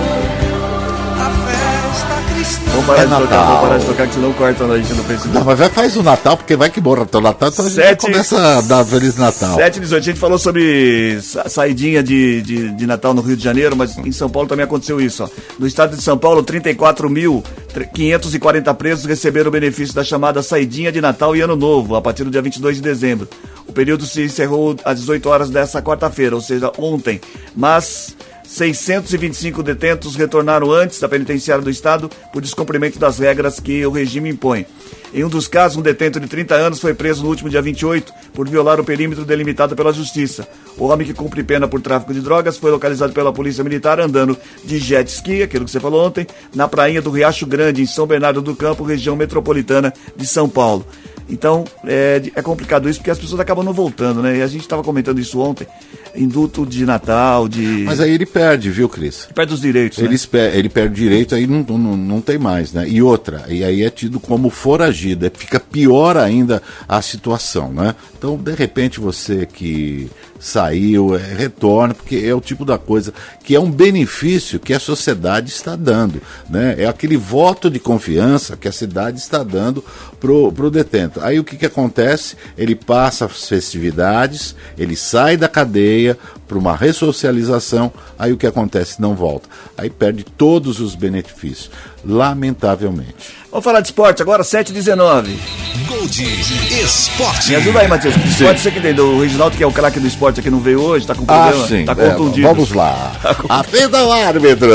Vamos parar, é de Natal. tocar, vamos parar de tocar, que senão corta a gente no Facebook. Não, mas vai, faz o Natal, porque vai que morra teu Natal, então a gente começa a dar Feliz Natal. 7 e 18, a gente falou sobre saidinha de, de, de, Natal no Rio de Janeiro, mas em São Paulo também aconteceu isso. Ó. No estado de São Paulo, 34.540 presos receberam o benefício da chamada saidinha de Natal e Ano Novo, a partir do dia 22 de dezembro. O período se encerrou às 18 horas dessa quarta-feira, ou seja, ontem. Mas 625 detentos retornaram antes da penitenciária do Estado por descumprimento das regras que o regime impõe. Em um dos casos, um detento de 30 anos foi preso no último dia 28 por violar o perímetro delimitado pela Justiça. O homem que cumpre pena por tráfico de drogas foi localizado pela Polícia Militar andando de jet ski, aquilo que você falou ontem, na prainha do Riacho Grande, em São Bernardo do Campo, região metropolitana de São Paulo. Então é, é complicado isso porque as pessoas acabam não voltando, né? E a gente estava comentando isso ontem, induto de Natal, de. Mas aí ele perde, viu, Cris? Ele perde os direitos. Ele, né? ele perde direito, aí não, não, não tem mais, né? E outra, e aí é tido como foragido, fica pior ainda a situação, né? Então, de repente, você que saiu, é, retorna, porque é o tipo da coisa que é um benefício que a sociedade está dando. Né? É aquele voto de confiança que a cidade está dando pro, pro detento. Aí o que, que acontece? Ele passa as festividades, ele sai da cadeia para uma ressocialização, aí o que acontece? Não volta. Aí perde todos os benefícios, lamentavelmente. Vamos falar de esporte agora, 7h19. Gol de esporte. Me ajuda aí, Matheus. Que esporte você que tem? O Reginaldo, que é o craque do esporte aqui, não veio hoje, tá com problema. Ah, sim. Tá contundido. É, vamos lá. Atenda o árbitro.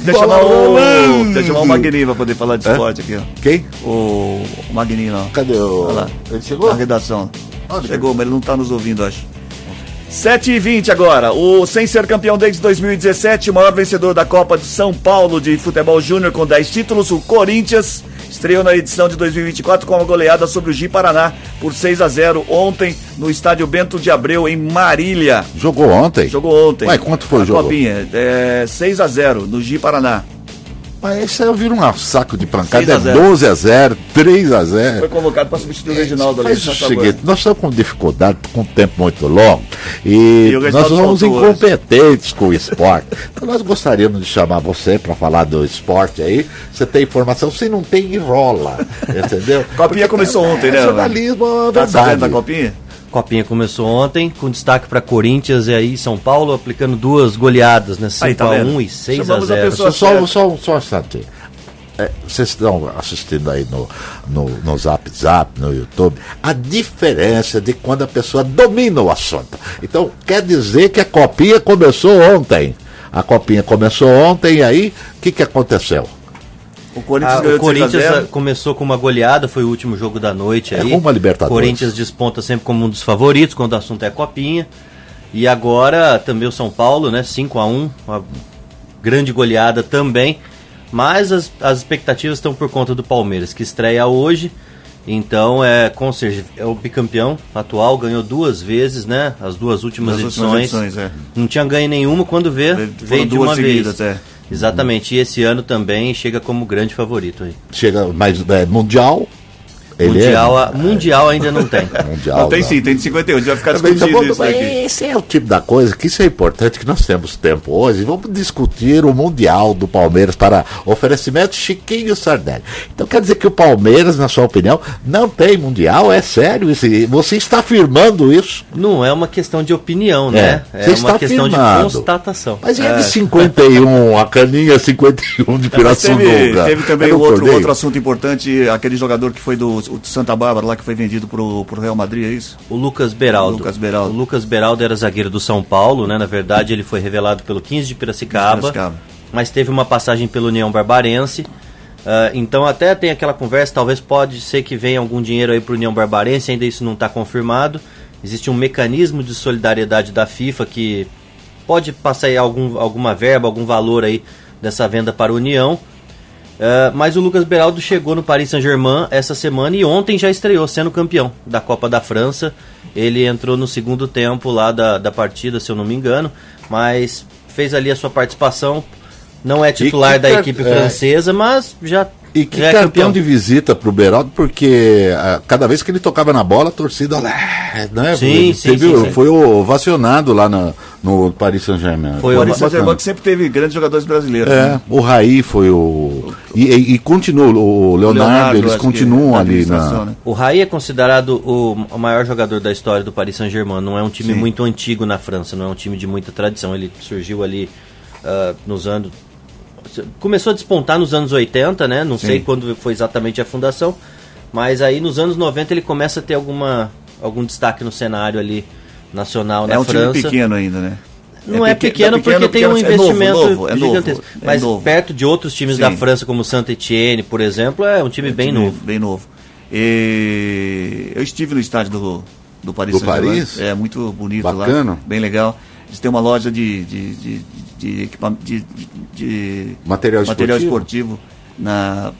Deixa eu chamar o, deixa chamar o Magninho pra poder falar de esporte aqui, ó. Quem? O, o Magninho lá. Cadê o... Olha lá. Ele chegou? Na redação. Onde chegou, mas ele não tá nos ouvindo, acho. 7 e 20 agora. O sem ser campeão desde 2017, o maior vencedor da Copa de São Paulo de futebol júnior com 10 títulos, o Corinthians, estreou na edição de 2024 com uma goleada sobre o Gi Paraná por 6 a 0 ontem no estádio Bento de Abreu em Marília. Jogou ontem? Jogou ontem. Ué, quanto foi o jogo? Copinha, é, 6 a 0 no Gi Paraná. Mas isso aí eu viro um saco de pancada. É 12 a 0 3 a 0 Foi convocado para substituir o Reginaldo ali. Faz o seguinte, nós estamos com dificuldade, com um tempo muito longo. E, e nós somos incompetentes hoje. com o esporte. então nós gostaríamos de chamar você para falar do esporte aí. Você tem informação, se não tem, enrola. Entendeu? Copinha Porque, começou é, ontem, né? Jornalismo, é verdade. Tá da copinha? Copinha começou ontem, com destaque para Corinthians e aí São Paulo aplicando duas goleadas, né? 5 Aí, tá a vendo? 1 e 6 a Chamamos a 0. pessoa- Só, só, só, só um instante. É, vocês estão assistindo aí no, no, no Zap Zap, no YouTube, a diferença de quando a pessoa domina o assunto. Então, quer dizer que a copinha começou ontem. A copinha começou ontem e aí, o que, que aconteceu? O Corinthians Ah, ganhou o de 6 a Corinthians 0. ah, começou com uma goleada, foi o último jogo da noite É aí. rumo à Libertadores. Corinthians desponta sempre como um dos favoritos quando o assunto é copinha. E agora também o São Paulo, né? 5 a 1 uma grande goleada também. Mas as, as expectativas estão por conta do Palmeiras, que estreia hoje. Então é, com certeza, é o bicampeão atual, ganhou duas vezes, né? As duas últimas Nas últimas edições. edições, é. Não tinha ganho nenhuma quando vê, Foram veio de duas uma seguidas, vez. é. Exatamente, e esse ano também chega como grande favorito aí. Chega mais é, Mundial. Ele mundial, é, mundial ainda não tem. Mundial. Não, tem não. sim, tem de 58, já vai ficar Também discutindo isso aqui. Esse é o tipo da coisa que isso é importante que nós temos tempo hoje. Vamos discutir o Mundial do Palmeiras para oferecimento Chiquinho Sardelli. Então quer dizer que o Palmeiras, na sua opinião, não tem Mundial? É sério? isso? Você está afirmando isso? Não é uma questão de opinião, né? É, É, uma está questão de constatação. Mas e a de 51, a caninha 51 de É, Mas teve, Pirassununga? teve também outro, torneio? outro assunto importante, aquele jogador que foi do o de Santa Bárbara lá, que foi vendido pro, pro Real Madrid, é isso? O Lucas Beraldo. Lucas Beraldo. O Lucas Beraldo era zagueiro do São Paulo, né? Na verdade, ele foi revelado pelo 15 de Piracicaba, Piracicaba. mas teve uma passagem pelo União Barbarense. Ah, então até tem aquela conversa, talvez pode ser que venha algum dinheiro aí pro União Barbarense, ainda isso não está confirmado. Existe um mecanismo de solidariedade da FIFA que pode passar aí algum, alguma verba, algum valor aí dessa venda para a União. Uh, mas o Lucas Beraldo chegou no Paris Saint-Germain essa semana e ontem já estreou sendo campeão da Copa da França. Ele entrou no segundo tempo lá da, da partida, se eu não me engano, mas fez ali a sua participação. Não é titular que da equipe é. francesa, mas já, E que é cartão campeão. de visita pro Beraldo, porque ah, cada vez que ele tocava na bola, a torcida lá, né? Sim, Ele sim, teve- sim, sim. Foi ovacionado lá na- no Paris Saint-Germain. Foi O o Paris Saint-Germain que sempre teve grandes jogadores brasileiros. É, né? o Raí foi o. E, e, e continua, o Leonardo, Leonardo, eles continuam ali na. né? O Raí é considerado o, o maior jogador da história do Paris Saint-Germain. Não é um time Sim. muito antigo na França, não é um time de muita tradição. Ele surgiu ali ah, nos anos. Começou a despontar nos anos 80, né? Não Sim. sei quando foi exatamente a fundação. Mas aí nos anos 90 ele começa a ter alguma, algum destaque no cenário ali nacional na É um França. time pequeno ainda, né? Não é, peque- pequeno, é porque tem um pequeno, é novo, investimento novo, é novo, gigantesco. é Mas novo. perto de outros times da Sim. França, como Saint-Etienne, por exemplo, é um time bem time novo. Bem novo. E eu estive no estádio do, do Paris Do. Paris? É muito bonito Bacana. lá. Bem legal. Eles têm uma loja de, de, de, de, de, de- de Material material esportivo. esportivo na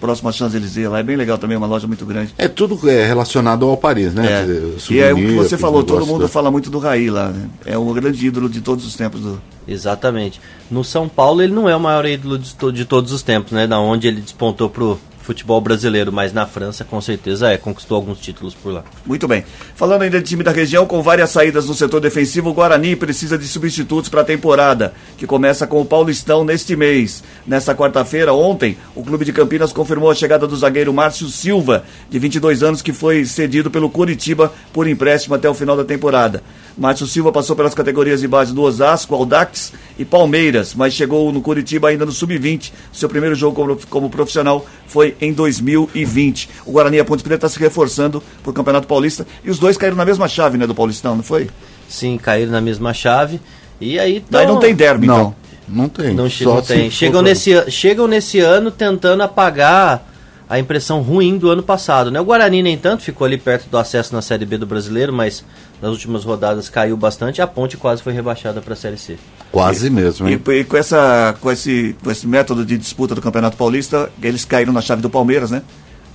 próxima Champs-Élysées. Lá é bem legal também, uma loja muito grande. É tudo é, relacionado ao Paris, né? É. Dizer, E é o que você falou, todo mundo da- fala muito do Raí lá. Né? É um grande ídolo de todos os tempos do, Exatamente. No São Paulo ele não é o maior ídolo de, to- de todos os tempos, né? Da onde ele despontou pro futebol brasileiro, mas na França com certeza é, conquistou alguns títulos por lá. Muito bem. Falando ainda de time da região, com várias saídas no setor defensivo, o Guarani precisa de substitutos para a temporada, que começa com o Paulistão neste mês. Nesta quarta-feira, ontem, o Clube de Campinas confirmou a chegada do zagueiro Márcio Silva, de 22 anos, que foi cedido pelo Curitiba por empréstimo até o final da temporada. Márcio Silva passou pelas categorias de base do Osasco, Aldax e Palmeiras, mas chegou no Curitiba ainda no Sub-20. Seu primeiro jogo como, como profissional foi em 2020. O Guarani e a Ponte Preta está se reforçando para o Campeonato Paulista e os dois caíram na mesma chave, né, do Paulistão, não foi? Sim, caíram na mesma chave. E aí Daí tão- não tem derby, Não, então. não tem. Não, che- Só não se tem. Chegam nesse, chegam nesse ano tentando apagar a impressão ruim do ano passado. Né? O Guarani, nem tanto, ficou ali perto do acesso na Série B do brasileiro, mas nas últimas rodadas caiu bastante. A ponte quase foi rebaixada para a Série C. Quase mesmo, E, hein? e com, essa, com, esse, com esse método de disputa do Campeonato Paulista, eles caíram na chave do Palmeiras, né?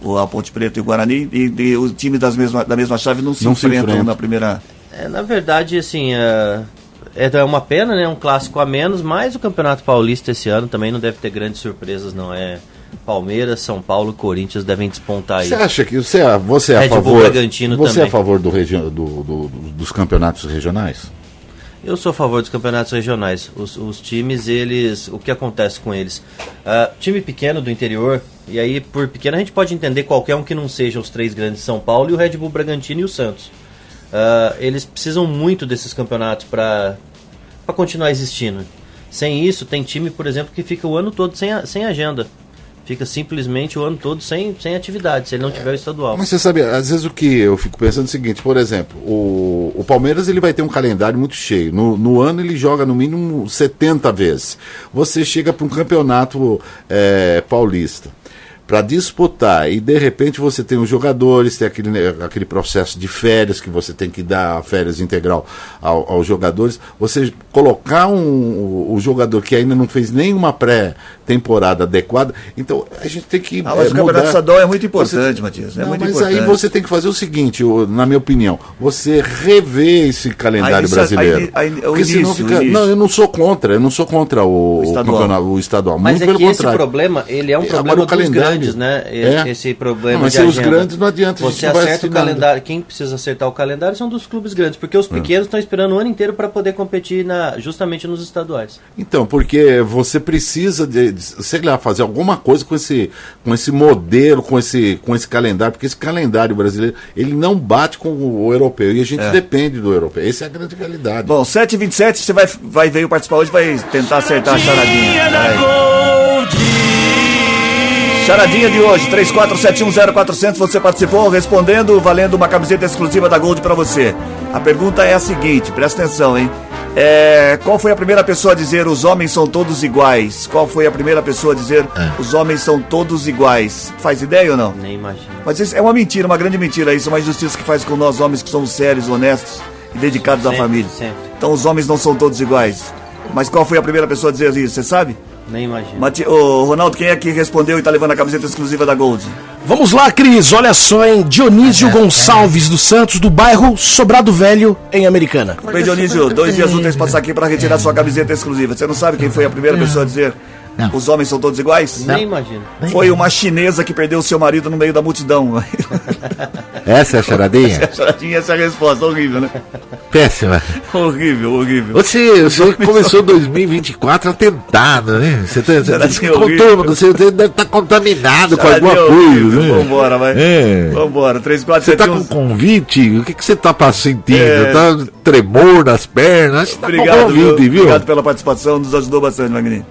O a Ponte Preta e o Guarani, e, e o time das mesma, da mesma chave não se Não se enfrentam enfrentam. na primeira. É, na verdade, assim, é, é uma pena, né? Um clássico a menos, mas o Campeonato Paulista esse ano também não deve ter grandes surpresas, não. É Palmeiras, São Paulo, Corinthians devem despontar aí. Você acha que você, é- você é a Red Bull favor? Bragantino você é também. a favor do do- do- do- dos campeonatos regionais? Eu sou a favor dos campeonatos regionais. Os, os times, eles. O que acontece com eles? Ah, time pequeno do interior, e aí por pequeno a gente pode entender qualquer um que não seja os três grandes São Paulo e o Red Bull Bragantino e o Santos. Ah, eles precisam muito desses campeonatos para continuar existindo. Sem isso, tem time, por exemplo, que fica o ano todo sem, a- sem agenda. Fica simplesmente o ano todo sem, sem atividade, se ele não tiver o estadual. Mas você sabe, às vezes o que eu fico pensando é o seguinte, por exemplo, o, o Palmeiras ele vai ter um calendário muito cheio. No, no ano ele joga no mínimo 70 vezes. Você chega para um campeonato é, paulista para disputar e de repente você tem os jogadores, tem aquele, né, aquele processo de férias que você tem que dar férias integral ao- aos jogadores. Você colocar um, o, o jogador que ainda não fez nenhuma pré-temporada adequada, então a gente tem que Ah, mas é, o campeonato estadual é muito importante, Você- Matias. É não, muito mas importante. aí você tem que fazer o seguinte, o- na minha opinião, você rever esse calendário Aí isso- brasileiro. aí- aí- o Porque senão início, fica. o início. Não, eu não sou contra, eu não sou contra o, o estadual. campeonato, o estadual. Mas muito é pelo que esse contrário. problema, ele é um Agora, problema o dos calendário- grandes, né? É. Esse problema Não, mas de sem os grandes não adianta, a gente Você acerta o calendário, quem precisa acertar o calendário são dos clubes grandes, porque os pequenos estão esperando o ano inteiro para poder competir na, justamente nos estaduais. Então, porque você precisa de, de, sei lá, fazer alguma coisa com esse, com esse modelo, com esse, com esse calendário, porque esse calendário brasileiro, ele não bate com o, o europeu, e a gente depende do europeu. Essa é a grande realidade. Bom, 7h27, você vai, vai veio participar hoje, vai tentar acertar a charadinha. Vai. Charadinha de hoje, 34710400, você participou respondendo, valendo uma camiseta exclusiva da Gold pra você. A pergunta é a seguinte, presta atenção, hein? É, qual foi a primeira pessoa a dizer os homens são todos iguais? Qual foi a primeira pessoa a dizer os homens são todos iguais? Faz ideia ou não? Nem imagino. Mas isso é uma mentira, uma grande mentira. Isso é uma injustiça que faz com nós homens que somos sérios, honestos e dedicados à Sempre, família. sempre. Então os homens não são todos iguais. Mas qual foi a primeira pessoa a dizer isso? Você sabe? Nem imagino. Mati... Ô, Ronaldo, quem é que respondeu e tá levando a camiseta exclusiva da Gold? Vamos lá, Cris. Olha só, hein? Dionísio Gonçalves dos Santos, do bairro Sobrado Velho, em Americana. Bem, Dionísio, dois dias úteis passar aqui pra retirar sua camiseta exclusiva. Você não sabe quem foi a primeira pessoa a dizer os homens são todos iguais? Nem imagino. Foi uma chinesa que perdeu seu marido no meio da multidão. Essa é a charadinha? Charadinha, essa é a resposta. Horrível, né? Péssima. Horrível, horrível. Você, você começou 2024 atentado, né? Você, tá, você, Charadinha você contou, você deve estar contaminado com alguma Charadinha coisa, né? Vambora, vai. É. Vambora. 3, 4, Você 7, tá com 1. convite? O que, que você tá pa- sentindo? É. Tá tremor nas pernas? Tá Obrigado, com convite, viu? Obrigado pela participação, nos ajudou bastante, Magninho.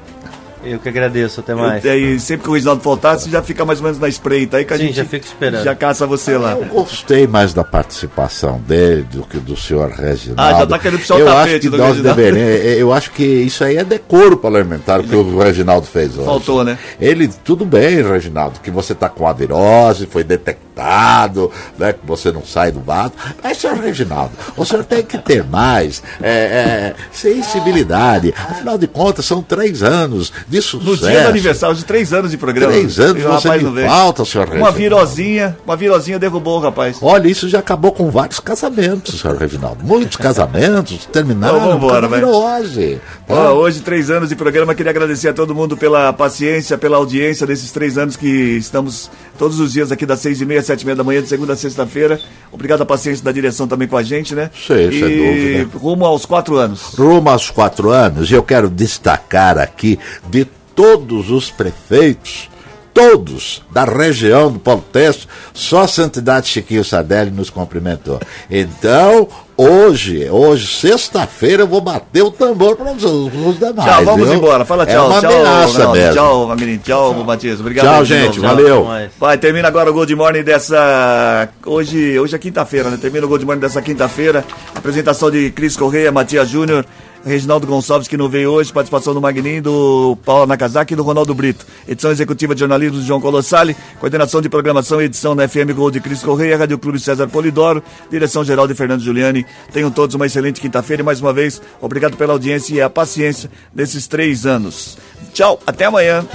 Eu que agradeço, até mais. E aí, sempre que o Reginaldo faltar, você já fica mais ou menos na espreita aí que a Sim, gente já fico esperando. já caça você lá. Eu gostei mais da participação dele do que do senhor Reginaldo. Ah, já tá querendo puxar o eu tapete acho que do nós Reginaldo. deveríamos, é, Eu acho que isso aí é decoro parlamentar que o Reginaldo fez hoje. Faltou, né? Ele, tudo bem, Reginaldo, que você tá com a virose, foi detectado, né? Que você não sai do vaso. Mas, senhor Reginaldo, o senhor tem que ter mais é, é, sensibilidade. Afinal de contas, são três anos de sucesso. No dia do aniversário de três anos de programa. Três anos E você rapaz me falta, senhor Uma Reginaldo. virozinha, uma virozinha derrubou o rapaz. Olha, isso já acabou com vários casamentos, senhor Reginaldo. Muitos casamentos terminaram Então, vambora, a virose. Ó, hoje, três anos de programa, queria agradecer a todo mundo pela paciência, pela audiência desses três anos que estamos todos os dias aqui das seis e meia, sete e meia da manhã, de segunda a sexta-feira. Obrigado à paciência da direção também com a gente, né? Sim, e sem dúvida. rumo aos quatro anos. Rumo aos quatro anos, eu quero destacar aqui de todos os prefeitos, todos da região do Paulo Testo, só a Santidade Chiquinho Sardelli nos cumprimentou. Então, hoje, hoje, sexta-feira, eu vou bater o tambor para os, os demais. Tchau, vamos viu? embora. Fala É tchau, uma tchau, ameaça Ronaldo. mesmo. Tchau, Magrinho. Tchau, Matias. Obrigado. Tchau, gente. novo. Valeu. Vai, termina agora o Gold Morning dessa. Hoje, hoje é quinta-feira, né? Termina o Gold Morning dessa quinta-feira. Apresentação de Cris Correia, Matias Júnior, Reginaldo Gonçalves, que não veio hoje. Participação do Magninho, do Paulo Nakazaki e do Ronaldo Brito. Edição executiva de jornalismo de João Colossali. Coordenação de programação e edição na FM Gold de Cris Correia, Rádio Clube César Polidoro. Direção geral de Fernando Giuliani. Tenham todos uma excelente quinta-feira e mais uma vez, obrigado pela audiência e a paciência desses três anos. Tchau, até amanhã.